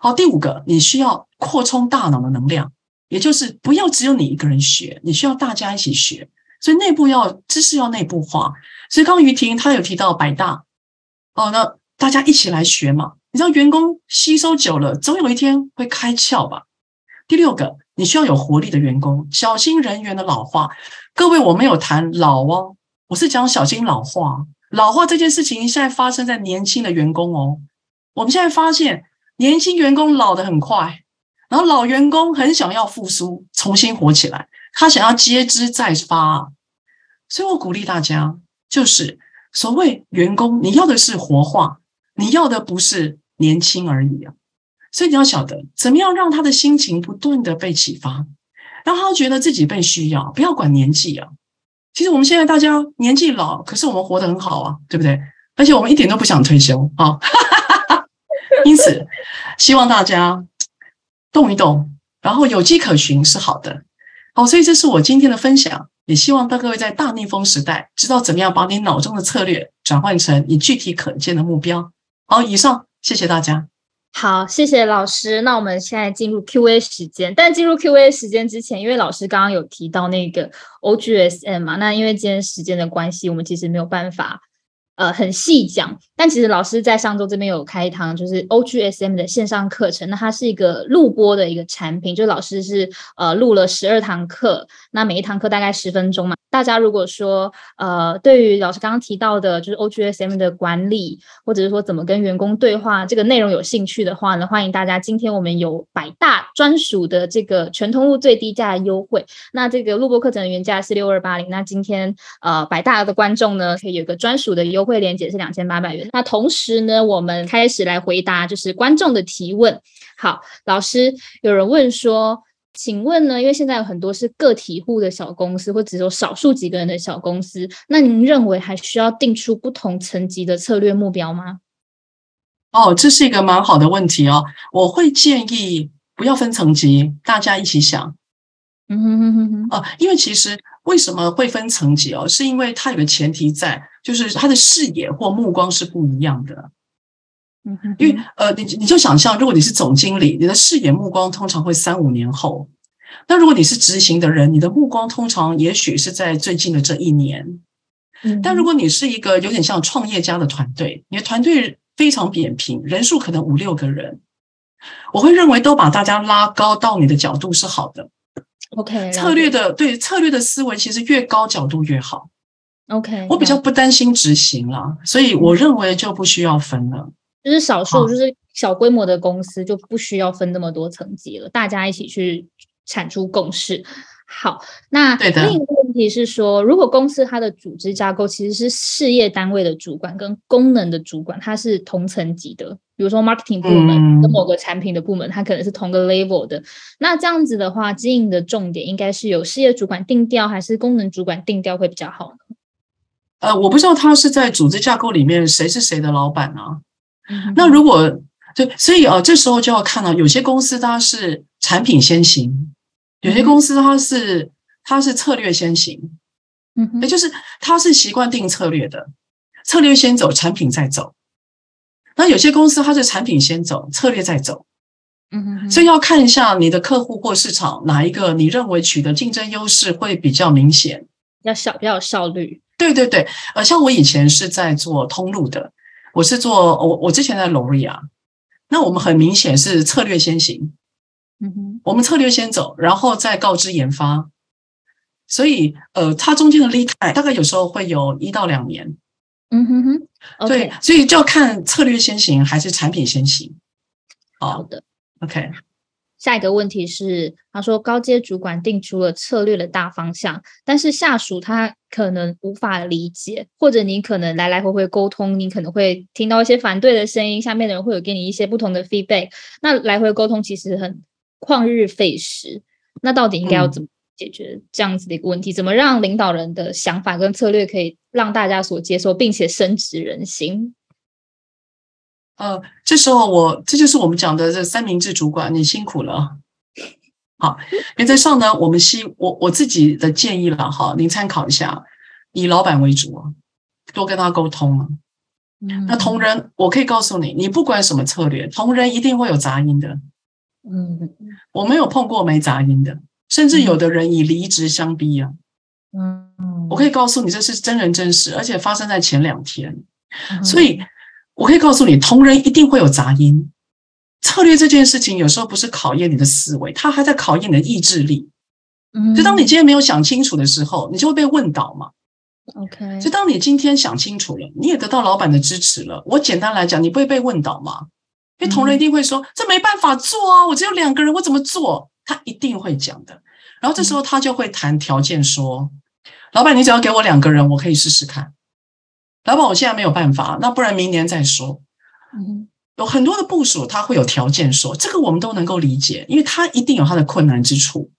好，第五个，你需要扩充大脑的能量，也就是不要只有你一个人学，你需要大家一起学。所以内部要知识要内部化，所以刚刚于婷她有提到百大哦，那大家一起来学嘛。你知道员工吸收久了，总有一天会开窍吧。第六个，你需要有活力的员工，小心人员的老化。各位，我没有谈老哦，我是讲小心老化。老化这件事情现在发生在年轻的员工哦。我们现在发现，年轻员工老得很快，然后老员工很想要复苏，重新活起来，他想要接枝再发。所以我鼓励大家，就是所谓员工，你要的是活化，你要的不是年轻而已啊。所以你要晓得，怎么样让他的心情不断的被启发，让他觉得自己被需要，不要管年纪啊。其实我们现在大家年纪老，可是我们活得很好啊，对不对？而且我们一点都不想退休啊。[LAUGHS] 因此，希望大家动一动，然后有迹可循是好的。好，所以这是我今天的分享，也希望大各位在大逆风时代，知道怎么样把你脑中的策略转换成你具体可见的目标。好，以上，谢谢大家。好，谢谢老师。那我们现在进入 Q&A 时间。但进入 Q&A 时间之前，因为老师刚刚有提到那个 OGSM 嘛，那因为今天时间的关系，我们其实没有办法呃很细讲。但其实老师在上周这边有开一堂就是 OGSM 的线上课程，那它是一个录播的一个产品，就老师是呃录了十二堂课，那每一堂课大概十分钟嘛。大家如果说呃，对于老师刚刚提到的，就是 OGSM 的管理，或者是说怎么跟员工对话这个内容有兴趣的话呢，欢迎大家。今天我们有百大专属的这个全通路最低价优惠。那这个录播课程的原价是六二八零，那今天呃百大的观众呢，可以有个专属的优惠链接是两千八百元。那同时呢，我们开始来回答就是观众的提问。好，老师有人问说。请问呢？因为现在有很多是个体户的小公司，或只有少数几个人的小公司，那您认为还需要定出不同层级的策略目标吗？哦，这是一个蛮好的问题哦。我会建议不要分层级，大家一起想。嗯哼哼哼哼。哦，因为其实为什么会分层级哦？是因为它有个前提在，就是他的视野或目光是不一样的。嗯，因为呃，你你就想象，如果你是总经理，你的视野目光通常会三五年后；那如果你是执行的人，你的目光通常也许是在最近的这一年。嗯，但如果你是一个有点像创业家的团队，你的团队非常扁平，人数可能五六个人，我会认为都把大家拉高到你的角度是好的。OK，策略的对策略的思维其实越高角度越好。OK，我比较不担心执行了，所以我认为就不需要分了。就是少数，就是小规模的公司就不需要分那么多层级了，大家一起去产出共识。好，那另一个问题是说，如果公司它的组织架构其实是事业单位的主管跟功能的主管，它是同层级的，比如说 marketing 部门跟某个产品的部门，它可能是同个 level 的。那这样子的话，经营的重点应该是由事业主管定调，还是功能主管定调会比较好呢？呃，我不知道他是在组织架构里面谁是谁的老板啊？那如果对，所以呃，这时候就要看到，有些公司它是产品先行，有些公司它是它是策略先行，嗯，也就是它是习惯定策略的，策略先走，产品再走。那有些公司它是产品先走，策略再走，嗯哼，所以要看一下你的客户或市场哪一个你认为取得竞争优势会比较明显，要效比较有效率。对对对，呃，像我以前是在做通路的。我是做我我之前在 Loria，那我们很明显是策略先行，嗯哼，我们策略先走，然后再告知研发，所以呃，它中间的 lead time 大概有时候会有一到两年，嗯哼哼，对，所以就要看策略先行还是产品先行。好的，OK。下一个问题是，他说高阶主管定出了策略的大方向，但是下属他可能无法理解，或者你可能来来回回沟通，你可能会听到一些反对的声音，下面的人会有给你一些不同的 feedback，那来回沟通其实很旷日费时，那到底应该要怎么解决这样子的一个问题？怎么让领导人的想法跟策略可以让大家所接受，并且深植人心？呃，这时候我这就是我们讲的这三明治主管，你辛苦了。好，原则上呢，我们希我我自己的建议了哈，您参考一下，以老板为主，多跟他沟通。那同仁，我可以告诉你，你不管什么策略，同仁一定会有杂音的。嗯，我没有碰过没杂音的，甚至有的人以离职相逼啊。嗯，我可以告诉你，这是真人真事，而且发生在前两天，所以。我可以告诉你，同仁一定会有杂音。策略这件事情有时候不是考验你的思维，它还在考验你的意志力。嗯，就当你今天没有想清楚的时候，你就会被问倒嘛。OK，就当你今天想清楚了，你也得到老板的支持了。我简单来讲，你不会被问倒吗？因为同仁一定会说：“这没办法做啊，我只有两个人，我怎么做？”他一定会讲的。然后这时候他就会谈条件，说：“老板，你只要给我两个人，我可以试试看。”老板，我现在没有办法，那不然明年再说。嗯有很多的部署，他会有条件说，这个我们都能够理解，因为他一定有他的困难之处。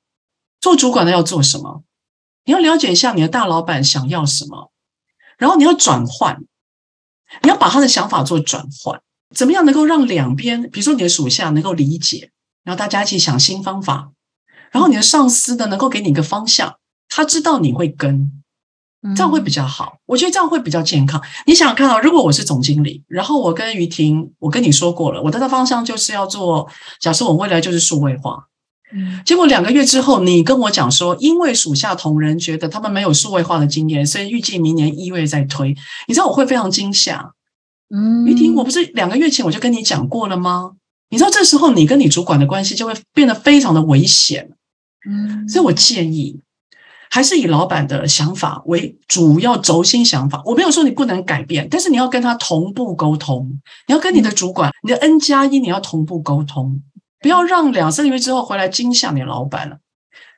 做主管的要做什么？你要了解一下你的大老板想要什么，然后你要转换，你要把他的想法做转换，怎么样能够让两边，比如说你的属下能够理解，然后大家一起想新方法，然后你的上司呢能够给你一个方向，他知道你会跟，哼，这样会比较好，我觉得这样会比较健康。你想想看啊，如果我是总经理，然后我跟于婷，我跟你说过了，我的大方向就是要做，假设我未来就是数位化，嗯结果两个月之后，你跟我讲说，因为属下同仁觉得他们没有数位化的经验，所以预计明年一月再推。你知道我会非常惊吓。嗯，于婷，我不是两个月前我就跟你讲过了吗？你知道这时候你跟你主管的关系就会变得非常的危险。嗯，所以我建议，还是以老板的想法为主要轴心想法。我没有说你不能改变，但是你要跟他同步沟通，你要跟你的主管，你的 N 加一，你要同步沟通，不要让两三个月之后回来惊吓你老板了。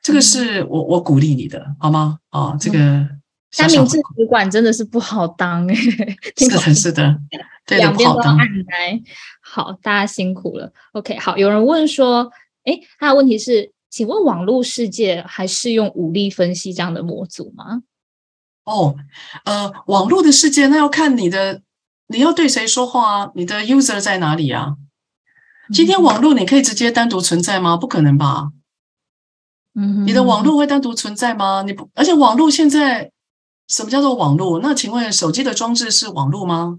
这个是我我鼓励你的，好吗？啊，这个小三明治主管真的是不好当哎，听是的，是的，对的，两不好当。边都按来。好，大家辛苦了。OK，好，有人问说，诶，他的问题是，请问网络世界还适用武力分析这样的模组吗？哦，呃，网络的世界那要看你的，你要对谁说话啊？你的 user 在哪里啊？今天网络你可以直接单独存在吗？不可能吧？嗯，你的网络会单独存在吗？你不，而且网络现在什么叫做网络？那请问手机的装置是网络吗？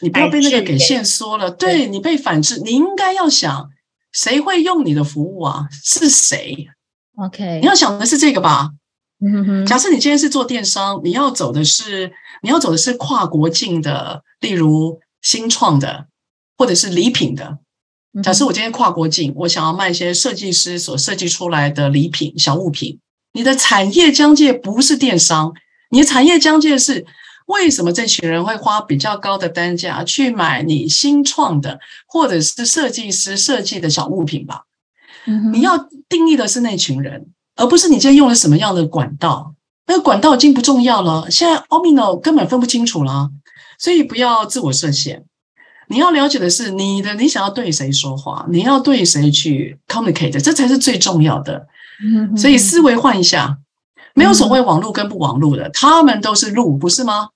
你不要被那个给限缩了，对你被反制，你应该要想谁会用你的服务啊？是谁？OK，你要想的是这个吧？嗯哼哼，假设你今天是做电商，你要走的是你要走的是跨国境的，例如新创的，或者是礼品的。假设我今天跨国境，我想要卖一些设计师所设计出来的礼品、小物品。你的产业疆界不是电商，你的产业疆界是为什么这群人会花比较高的单价去买你新创的或者是设计师设计的小物品吧？嗯你要定义的是那群人，而不是你今天用了什么样的管道。那个管道已经不重要了，现在 Omino 根本分不清楚了，所以不要自我设限。你要了解的是你的，你想要对谁说话，你要对谁去 communicate，这才是最重要的。所以思维换一下，没有所谓网路跟不网路的，他们都是路，不是吗？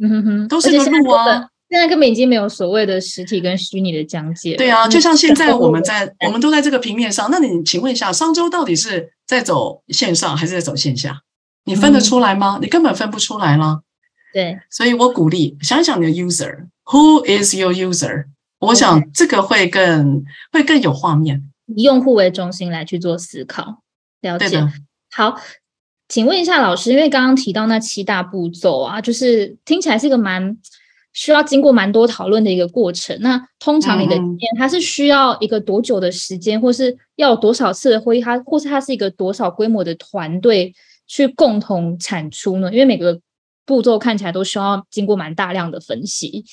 嗯哼哼，都是而且现在个路啊现在根本已经没有所谓的实体跟虚拟的讲解。对啊，嗯就像现在 [LAUGHS] 我们在，我们都在这个平面上。那你请问一下，商周到底是在走线上还是在走线下？你分得出来吗？你根本分不出来啦。对，所以我鼓励想一想你的 user，who is your user？我想这个会更会更有画面。以用户为中心来去做思考，了解。好，请问一下老师，因为刚刚提到那七大步骤啊，就是听起来是一个蛮需要经过蛮多讨论的一个过程。那通常你的经验，它是需要一个多久的时间，或是要多少次的会议，它或是它是一个多少规模的团队去共同产出呢？因为每个步骤看起来都需要经过蛮大量的分析。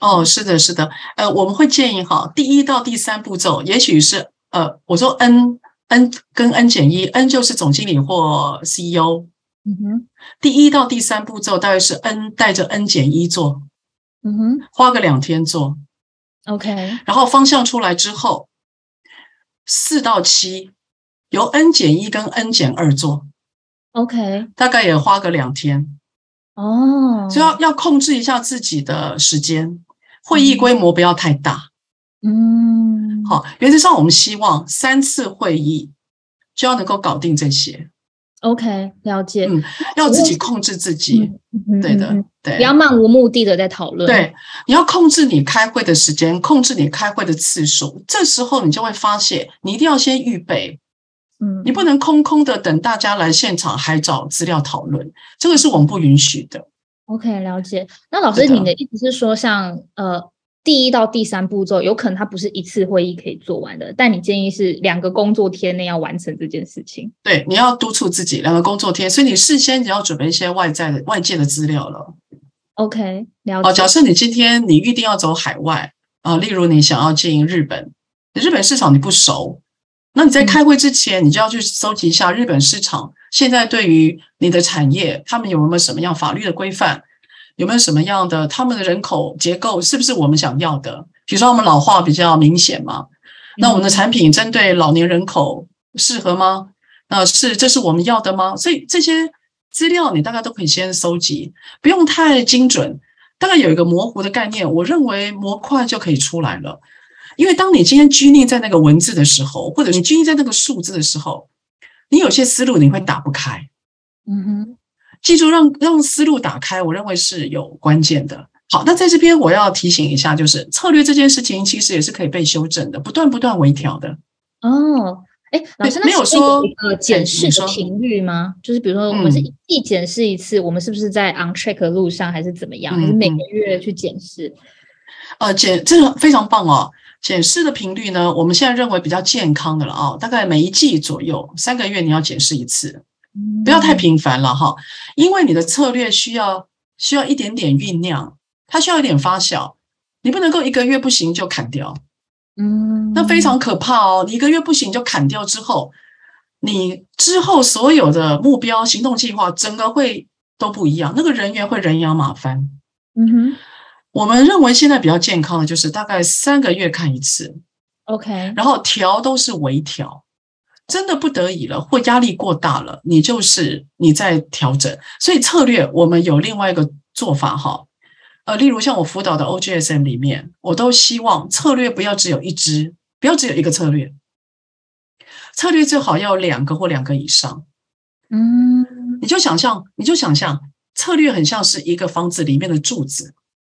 哦，是的，是的，呃，我们会建议哈，第一到第三步骤，也许是呃，我说 N N 跟 N 减一，N 就是总经理或 CEO，嗯哼，第一到第三步骤大概是 N 带着 N 减一做，嗯哼。花个两天做，，OK，然后方向出来之后，四到七由 N 减一跟 N 减二做，OK，大概也花个两天，哦，所以要要控制一下自己的时间，会议规模不要太大。嗯，好，原则上我们希望三次会议就要能够搞定这些，，OK，了解，嗯要自己控制自己。嗯对的对不要漫无目的的在讨论，对，你要控制你开会的时间，控制你开会的次数。这时候你就会发现，你一定要先预备，嗯，你不能空空的等大家来现场还找资料讨论，这个是我们不允许的。OK，了解。那老师，你的意思是说像，呃第一到第三步骤，有可能它不是一次会议可以做完的，但你建议是两个工作天内要完成这件事情。对，你要督促自己两个工作天，所以你事先你要准备一些外在的外界的资料了。OK，了解哦，解。假设你今天你预定要走海外啊，例如你想要经营日本，日本市场你不熟，那你在嗯开会之前，你就要去搜集一下日本市场现在对于你的产业，他们有没有什么样法律的规范，有没有什么样的他们的人口结构是不是我们想要的？比如说我们老化比较明显嘛，那我们的嗯产品针对老年人口适合吗？那是这是我们要的吗？所以这些资料你大概都可以先搜集，不用太精准，大概有一个模糊的概念，我认为模块就可以出来了。因为当你今天拘泥在那个文字的时候，或者你拘泥在那个数字的时候，你有些思路你会打不开。嗯哼，记住让让思路打开，我认为是有关键的。好，那在这边我要提醒一下，就是策略这件事情其实也是可以被修正的，不断不断微调的。哦，哎，老师，那没有说呃检视的频率吗？就是比如说，我们是嗯一季检视一次，我们是不是在 on track 的路上，还是怎么样？还是每个月去检视？呃，检这个非常棒哦。检视的频率呢，我们现在认为比较健康的了啊、大概每一季左右，三个月你要检视一次，不要太嗯频繁了哈，因为你的策略需要需要一点点酝酿，它需要一点发酵，你不能够一个月不行就砍掉，嗯，那非常可怕哦。你一个月不行就砍掉之后，你之后所有的目标、行动计划，整个会都不一样，那个人员会人仰马翻。嗯哼我们认为现在比较健康的就是大概三个月看一次，，OK，然后调都是微调，真的不得已了或压力过大了，你就是你在调整。所以策略我们有另外一个做法哈，呃，例如像我辅导的 OGSM 里面，我都希望策略不要只有一支，不要只有一个策略，策略最好要有两个或两个以上。嗯你就想象，你就想象策略很像是一个房子里面的柱子，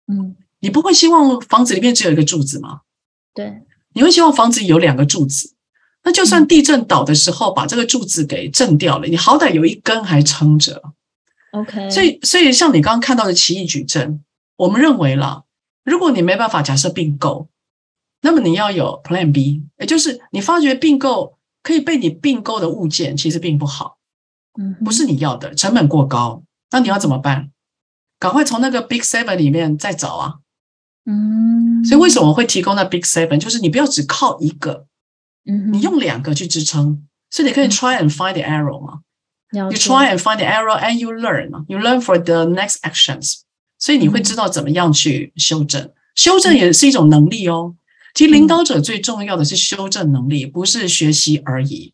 嗯，你不会希望房子里面只有一个柱子吗？对，你会希望房子有两个柱子，那就算地震倒的时候把这个柱子给震掉了，你好歹有一根还撑着。OK，所以，所以像你刚刚看到的奇异矩阵，我们认为啦，如果你没办法假设并购，那么你要有 Plan B，也就是你发觉并购可以被你并购的物件其实并不好，嗯不是你要的，成本过高，那你要怎么办？赶快从那个 Big Seven 里面再找啊！嗯，所以为什么会提供那 Big Seven？就是你不要只靠一个，嗯你用两个去支撑，所以你可以 try and find the error 嘛。了 You try and find the error and you learn. You learn for the next actions. 所以你会知道怎么样去修正。修正也是一种能力哦。其实领导者最重要的是修正能力，不是学习而已。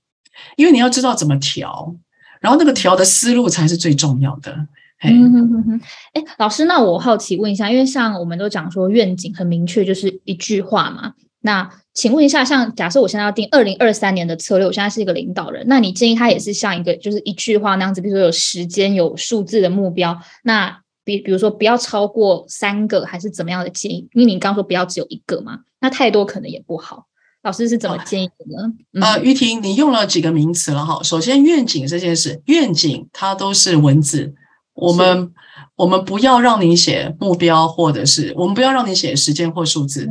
因为你要知道怎么调，然后那个调的思路才是最重要的。嘿，嗯哼哼哼，哎，老师，那我好奇问一下，因为像我们都讲说愿景很明确，就是一句话嘛。那请问一下，像假设我现在要定二零二三年的策略，我现在是一个领导人，那你建议他也是像一个就是一句话那样子，比如说有时间、有数字的目标，那比比如说不要超过三个，还是怎么样的建议？因为你刚说不要只有一个嘛，那太多可能也不好。老师是怎么建议的呢？呃，嗯玉婷，你用了几个名词了哈？首先，愿景这件事，愿景它都是文字，我们我们不要让你写目标，或者是我们不要让你写时间或数字。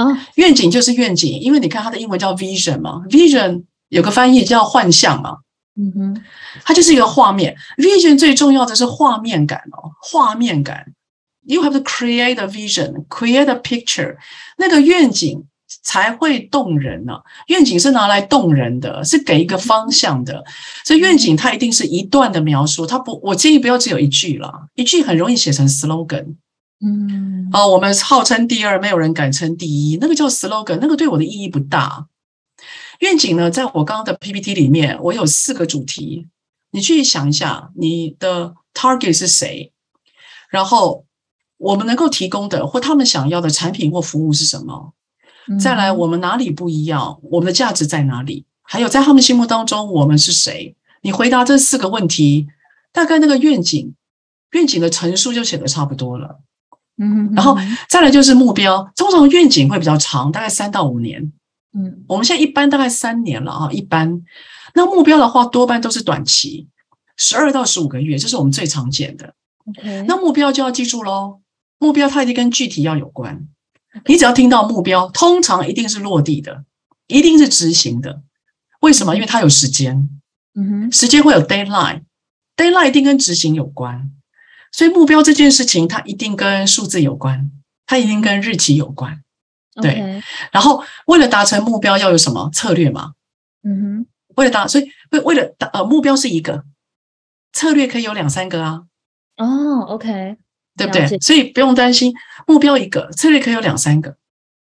啊，愿景就是愿景，因为你看它的英文叫 vision 嘛，vision 有个翻译叫幻象嘛，嗯哼，它就是一个画面。vision 最重要的是画面感哦，画面感。You have to create a vision, create a picture，那个愿景才会动人呢、愿景是拿来动人的，是给一个方向的。所以愿景它一定是一段的描述，它不，我建议不要只有一句了，一句很容易写成 slogan。嗯，哦，我们号称第二，没有人敢称第一，那个叫 slogan，那个对我的意义不大。愿景呢，在我刚刚的 PPT 里面，我有四个主题，你去想一下，你的 target 是谁，然后我们能够提供的或他们想要的产品或服务是什么？再来，嗯我们哪里不一样？我们的价值在哪里？还有，在他们心目当中，我们是谁？你回答这四个问题，大概那个愿景，愿景的陈述就写的差不多了。嗯哼，然后再来就是目标，通常愿景会比较长，大概三到五年。嗯我们现在一般大概三年了啊，一般。那目标的话，多半都是短期，十二到十五个月，这是我们最常见的。，OK，那目标就要记住喽，目标它一定跟具体要有关。你只要听到目标，通常一定是落地的，一定是执行的。为什么？因为它有时间，嗯哼，时间会有 deadline，deadline 一定跟执行有关。所以目标这件事情，它一定跟数字有关，它一定跟日期有关。对然后为了达成目标，要有什么策略嘛？嗯哼，为了达，所以为为了达呃目标是一个，策略可以有两三个啊，哦，OK，对不对？所以不用担心，目标一个，策略可以有两三个。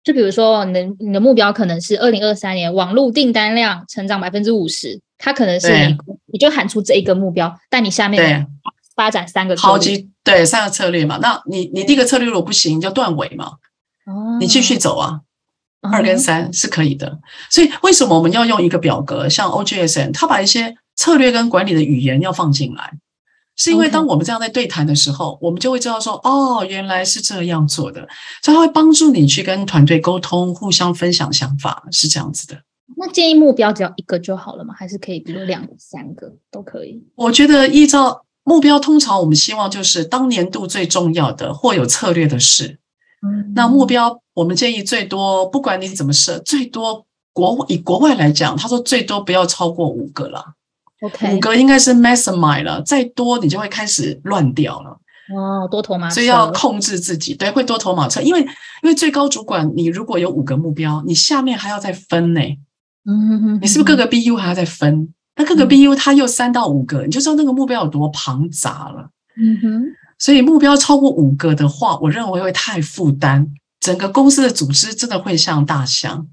就比如说你的你的目标可能是二零二三年网络订单量成长百分之五十，它可能是你你就喊出这一个目标，但你下面对，发展三个策好略几对三个策略嘛。那你你第一个策略如果不行，你就断尾嘛，哦，你继续走啊。嗯二跟三是可以的。所以为什么我们要用一个表格，像 OGSN，它把一些策略跟管理的语言要放进来，是因为当我们这样在对谈的时候，我们就会知道说，哦，原来是这样做的，所以它会帮助你去跟团队沟通，互相分享想法，是这样子的。那建议目标只要一个就好了吗？还是可以，比如两个、三个都可以？我觉得依照目标，通常我们希望就是当年度最重要的或有策略的事。嗯那目标我们建议最多，不管你怎么设，最多国以国外来讲，他说最多不要超过五个了。OK 五个应该是 maximize 了，再多你就会开始乱掉了，哦，多头马车，所以要控制自己，对，会多头马车，因为因为最高主管，你如果有五个目标，你下面还要再分呢，嗯哼哼，你是不是各个 BU 还要再分？那各个嗯 BU 它又三到五个，你就知道那个目标有多庞杂了。嗯哼，所以目标超过五个的话，我认为会太负担，整个公司的组织真的会像大象。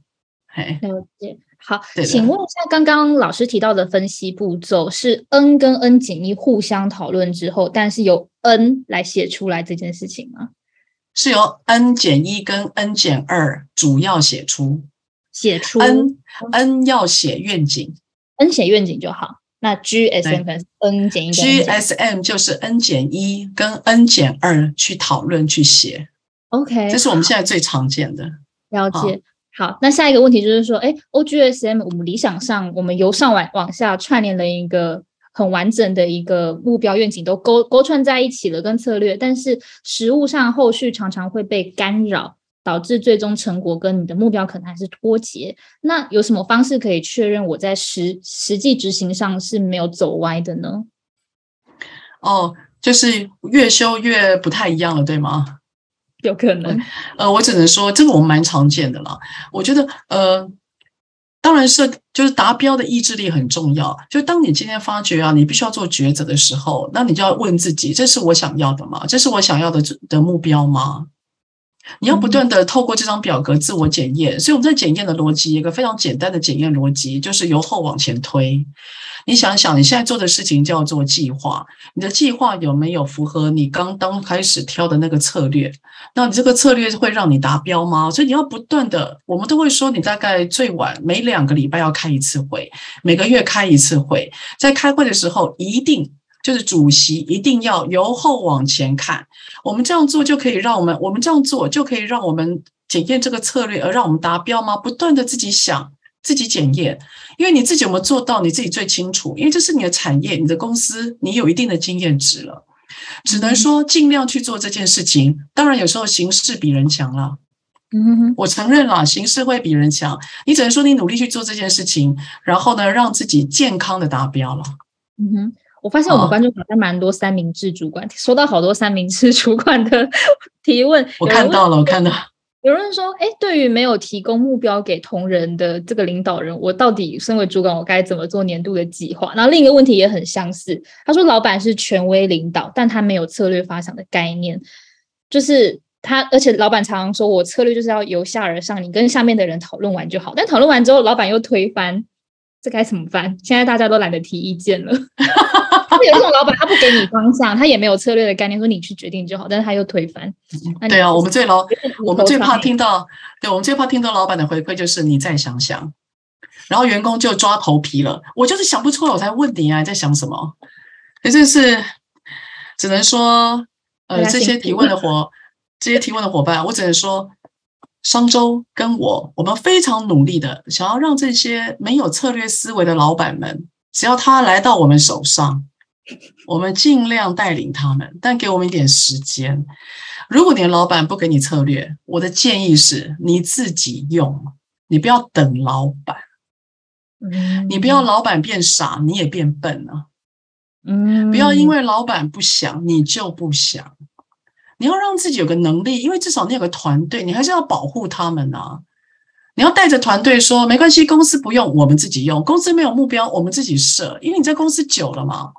嘿，了解。好，请问一下，刚刚老师提到的分析步骤是 N 跟 N 减一互相讨论之后，但是由 N 来写出来这件事情吗？是由 n 减一跟 n 减二主要写出写出 n n 要写愿景 N 写愿景就好。那 GSM 可能是 N 减一跟 N 减二，GSM 就是 n 减一跟 n 减二去讨论去写，OK，这是我们现在最常见的。了解。好，那下一个问题就是说，哎，OGSM 我们理想上，我们由上往往下串联了一个很完整的一个目标愿景，都勾勾串在一起了，跟策略，但是实物上后续常常会被干扰，导致最终成果跟你的目标可能还是脱节。那有什么方式可以确认我在实实际执行上是没有走歪的呢？哦，就是越修越不太一样了，对吗？有可能，呃，我只能说这个我们蛮常见的啦。我觉得，呃，当然是就是达标的意志力很重要。就当你今天发觉啊，你必须要做抉择的时候，那你就要问自己：这是我想要的吗？这是我想要的的目标吗？你要不断的透过这张表格自我检验。所以我们在检验的逻辑，一个非常简单的检验逻辑，就是由后往前推。你想想，你现在做的事情叫做计划，你的计划有没有符合你刚刚开始挑的那个策略？那你这个策略会让你达标吗？所以你要不断的，我们都会说，你大概最晚每两个礼拜要开一次会，每个月开一次会。在开会的时候，一定就是主席一定要由后往前看。我们这样做就可以让我们，我们这样做就可以让我们检验这个策略，而让我们达标吗？不断的自己想。自己检验，因为你自己有没有做到，你自己最清楚。因为这是你的产业，你的公司，你有一定的经验值了。只能说尽量去做这件事情。当然，有时候形势比人强了。嗯我承认了，形势会比人强。你只能说你努力去做这件事情，然后呢，让自己健康的达标了。嗯哼。我发现我们哦观众好像蛮多三明治主管，收到好多三明治主管的 [LAUGHS] 提问。我看到了，我看到。有人说：“哎，对于没有提供目标给同仁的这个领导人，我到底身为主管，我该怎么做年度的计划？”然后另一个问题也很相似，他说：“老板是权威领导，但他没有策略发想的概念，就是他，而且老板常常说我策略就是要由下而上，你跟下面的人讨论完就好。但讨论完之后，老板又推翻，这该怎么办？现在大家都懒得提意见了。[LAUGHS] 有一种老板，他不给你方向，他也没有策略的概念，说你去决定就好，但是他又推翻。对啊，我们最老，我们最怕听。到，对我们最怕听到老板的回馈就是你再想想，然后员工就抓头皮了。我就是想不出来，我才问你啊，你在想什么？也就是只能说，呃，这些提问的伙，这些提问的伙伴，我只能说，商周跟我，我们非常努力的想要让这些没有策略思维的老板们，只要他来到我们手上，我们尽量带领他们，但给我们一点时间。如果你的老板不给你策略，我的建议是你自己用，你不要等老板，嗯你不要老板变傻，你也变笨啊。嗯，不要因为老板不想，你就不想。你要让自己有个能力，因为至少你有个团队，你还是要保护他们啊。你要带着团队说，没关系，公司不用，我们自己用。公司没有目标，我们自己设，因为你在公司久了嘛，嗯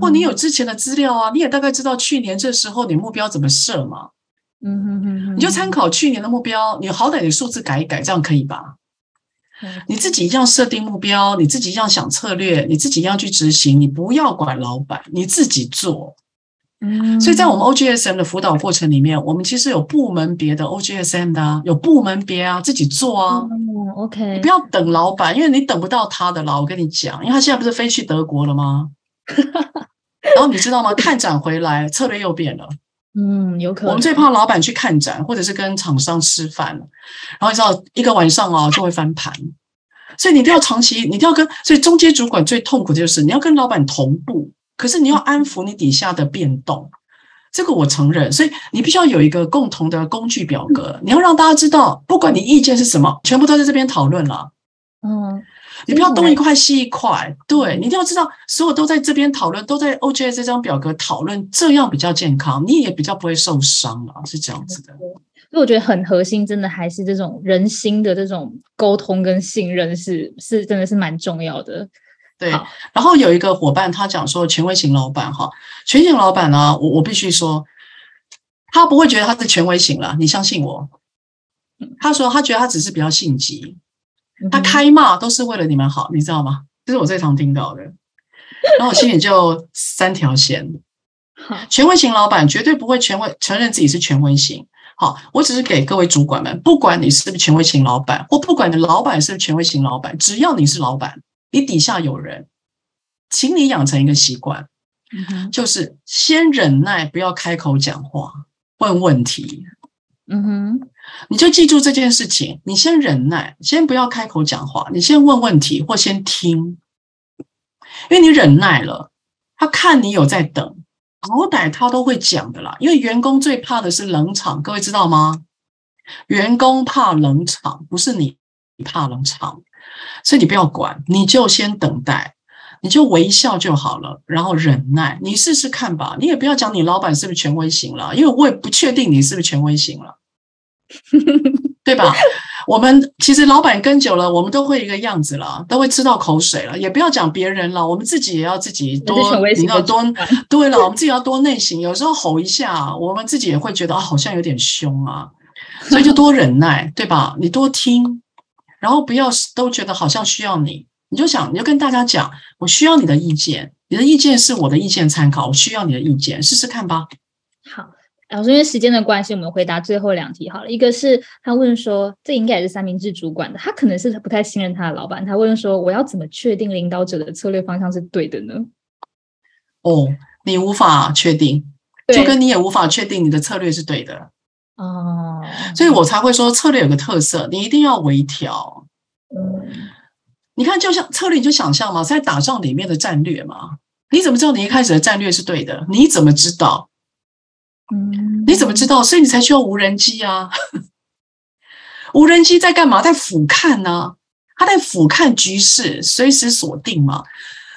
或你有之前的资料啊，你也大概知道去年这时候你目标怎么设嘛，嗯哼哼哼，你就参考去年的目标，你好歹你数字改一改，这样可以吧？你自己一样设定目标，你自己一样想策略，你自己一样去执行，你不要管老板，你自己做。嗯，所以在我们 OGSM 的辅导过程里面，我们其实有部门别的 OGSM 的、啊，有部门别啊，自己做啊。嗯，OK，你不要等老板，因为你等不到他的啦。我跟你讲，因为他现在不是飞去德国了吗？[LAUGHS] 然后你知道吗？看展回来，策略又变了。嗯，有可能，我们最怕老板去看展，或者是跟厂商吃饭，然后你知道一个晚上啊就会翻盘。所以你一定要长期，你一定要跟，所以中间主管最痛苦的就是你要跟老板同步，可是你要安抚你底下的变动。这个我承认，所以你必须要有一个共同的工具表格，你要让大家知道，不管你意见是什么，全部都在这边讨论了。嗯，你不要东一块西一块，对你一定要知道，所有都在这边讨论，都在 OJS 这张表格讨论，这样比较健康，你也比较不会受伤啊，是这样子的。所以我觉得很核心，真的还是这种人心的这种沟通跟信任是是真的是蛮重要的。对，然后有一个伙伴他讲说，权威型老板哈，权威型老板呢，我我必须说，他不会觉得他是权威型了，你相信我。他说他觉得他只是比较性急，他嗯开骂都是为了你们好，你知道吗？这是我最常听到的。[LAUGHS] 然后我心里就三条线，好，权威型老板绝对不会权威承认自己是权威型。好，我只是给各位主管们，不管你是不是权威型老板，或不管你的老板是不是权威型老板，只要你是老板，你底下有人，请你养成一个习惯，嗯，就是先忍耐，不要开口讲话，问问题。嗯哼，你就记住这件事情，你先忍耐，先不要开口讲话，你先问问题或先听，因为你忍耐了，他看你有在等，好歹他都会讲的啦。因为员工最怕的是冷场，各位知道吗？员工怕冷场，不是你怕冷场，所以你不要管，你就先等待，你就微笑就好了，然后忍耐，你试试看吧。你也不要讲你老板是不是权威型了，因为我也不确定你是不是权威型了。对吧？我们其实老板跟久了，我们都会一个样子了，都会吃到口水了。也不要讲别人了，我们自己也要自己多你要多对了，我们自己要多内省。有时候吼一下，我们自己也会觉得啊，好像有点凶啊，所以就多忍耐，对吧？你多听，然后不要都觉得好像需要你，你就想，你就跟大家讲，我需要你的意见，你的意见是我的意见参考，我需要你的意见，试试看吧。好。老师，因为时间的关系，我们回答最后两题好了。一个是他问说，这应该也是三明治主管的，他可能是不太信任他的老板。他问说，我要怎么确定领导者的策略方向是对的呢？哦，你无法确定，就跟你也无法确定你的策略是对的。哦，所以我才会说策略有个特色，你一定要微调。嗯你看，就像策略，你就想象嘛，在打仗里面的战略嘛，你怎么知道你一开始的战略是对的？你怎么知道？嗯，你怎么知道？所以你才需要无人机啊！[LAUGHS] 无人机在干嘛？在俯瞰呢、它在俯瞰局势，随时锁定嘛。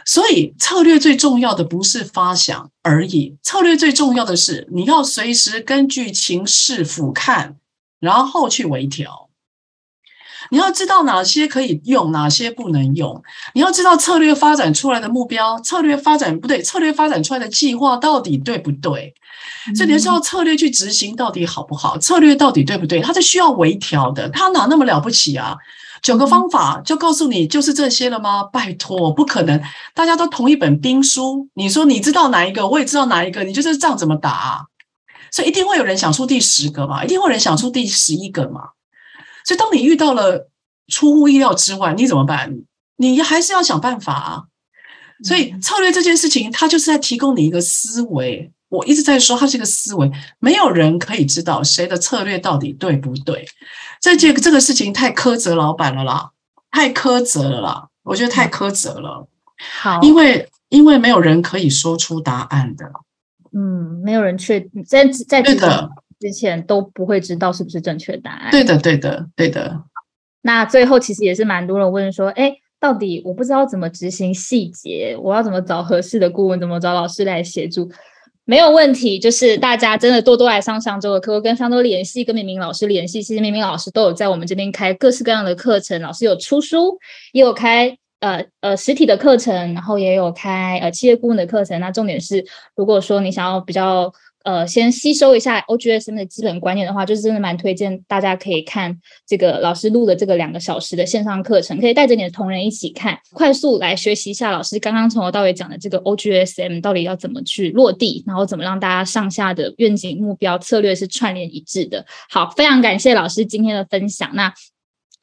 所以策略最重要的不是发想而已，策略最重要的是你要随时根据情势俯瞰，然后去微调。你要知道哪些可以用，哪些不能用。你要知道策略发展出来的目标，策略发展不对，策略发展出来的计划到底对不对？所以你要知道策略去执行到底好不好，策略到底对不对，它是需要微调的。它哪那么了不起啊？九个方法就告诉你就是这些了吗？拜托，不可能！大家都同一本兵书，你说你知道哪一个，我也知道哪一个，你就是这仗怎么打、啊？所以一定会有人想出第十个嘛，一定会有人想出第十一个嘛。所以当你遇到了出乎意料之外，你怎么办？你还是要想办法啊。所以策略这件事情，它就是在提供你一个思维。我一直在说，它是一个思维，没有人可以知道谁的策略到底对不对。这这个这个事情太苛责老板了啦，太苛责了啦，我觉得太苛责了。好，因为因为没有人可以说出答案的。嗯，没有人确在在对的之前都不会知道是不是正确答案。对的，对的，对的。那最后其实也是蛮多人问说，哎，到底我不知道怎么执行细节，我要怎么找合适的顾问，怎么找老师来协助？没有问题，就是大家真的多多来上上周的课，跟上周联系，跟明明老师联系。其实明明老师都有在我们这边开各式各样的课程，老师有出书，也有开呃呃实体的课程，然后也有开呃企业顾问的课程。那重点是，如果说你想要比较。呃，先吸收一下 OGSM 的基本观念的话，就是真的蛮推荐大家可以看这个老师录的这个两个小时的线上课程，可以带着你的同仁一起看，快速来学习一下老师刚刚从头到尾讲的这个 OGSM 到底要怎么去落地，然后怎么让大家上下的愿景目标策略是串联一致的。好，非常感谢老师今天的分享。那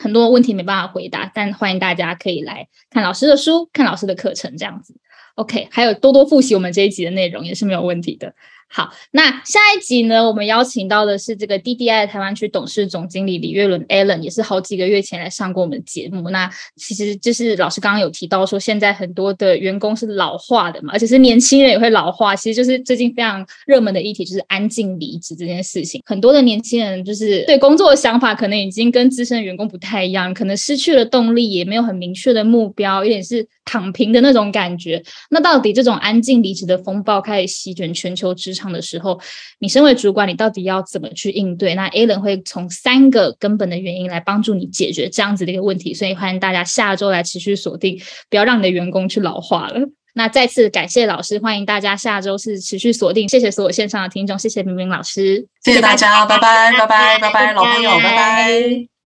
很多问题没办法回答，但欢迎大家可以来看老师的书，看老师的课程，这样子。OK，还有多多复习我们这一集的内容也是没有问题的。好，那下一集呢？我们邀请到的是这个 DDI 台湾区董事总经理李月伦 Allen，也是好几个月前来上过我们的节目。那其实就是老师刚刚有提到说，现在很多的员工是老化的嘛，而且是年轻人也会老化。其实就是最近非常热门的议题，就是安静离职这件事情。很多的年轻人就是对工作的想法，可能已经跟资深员工不太一样，可能失去了动力，也没有很明确的目标，有点是躺平的那种感觉。那到底这种安静离职的风暴开始席卷全球职场？的时候，你身为主管，你到底要怎么去应对？那 a l a n 会从三个根本的原因来帮助你解决这样子的一个问题，所以欢迎大家下周来持续锁定，不要让你的员工去老化了。那再次感谢老师，欢迎大家下周是持续锁定，谢谢所有线上的听众，谢谢明明老师，谢谢大家，拜拜，拜拜，拜拜，老朋友，拜拜。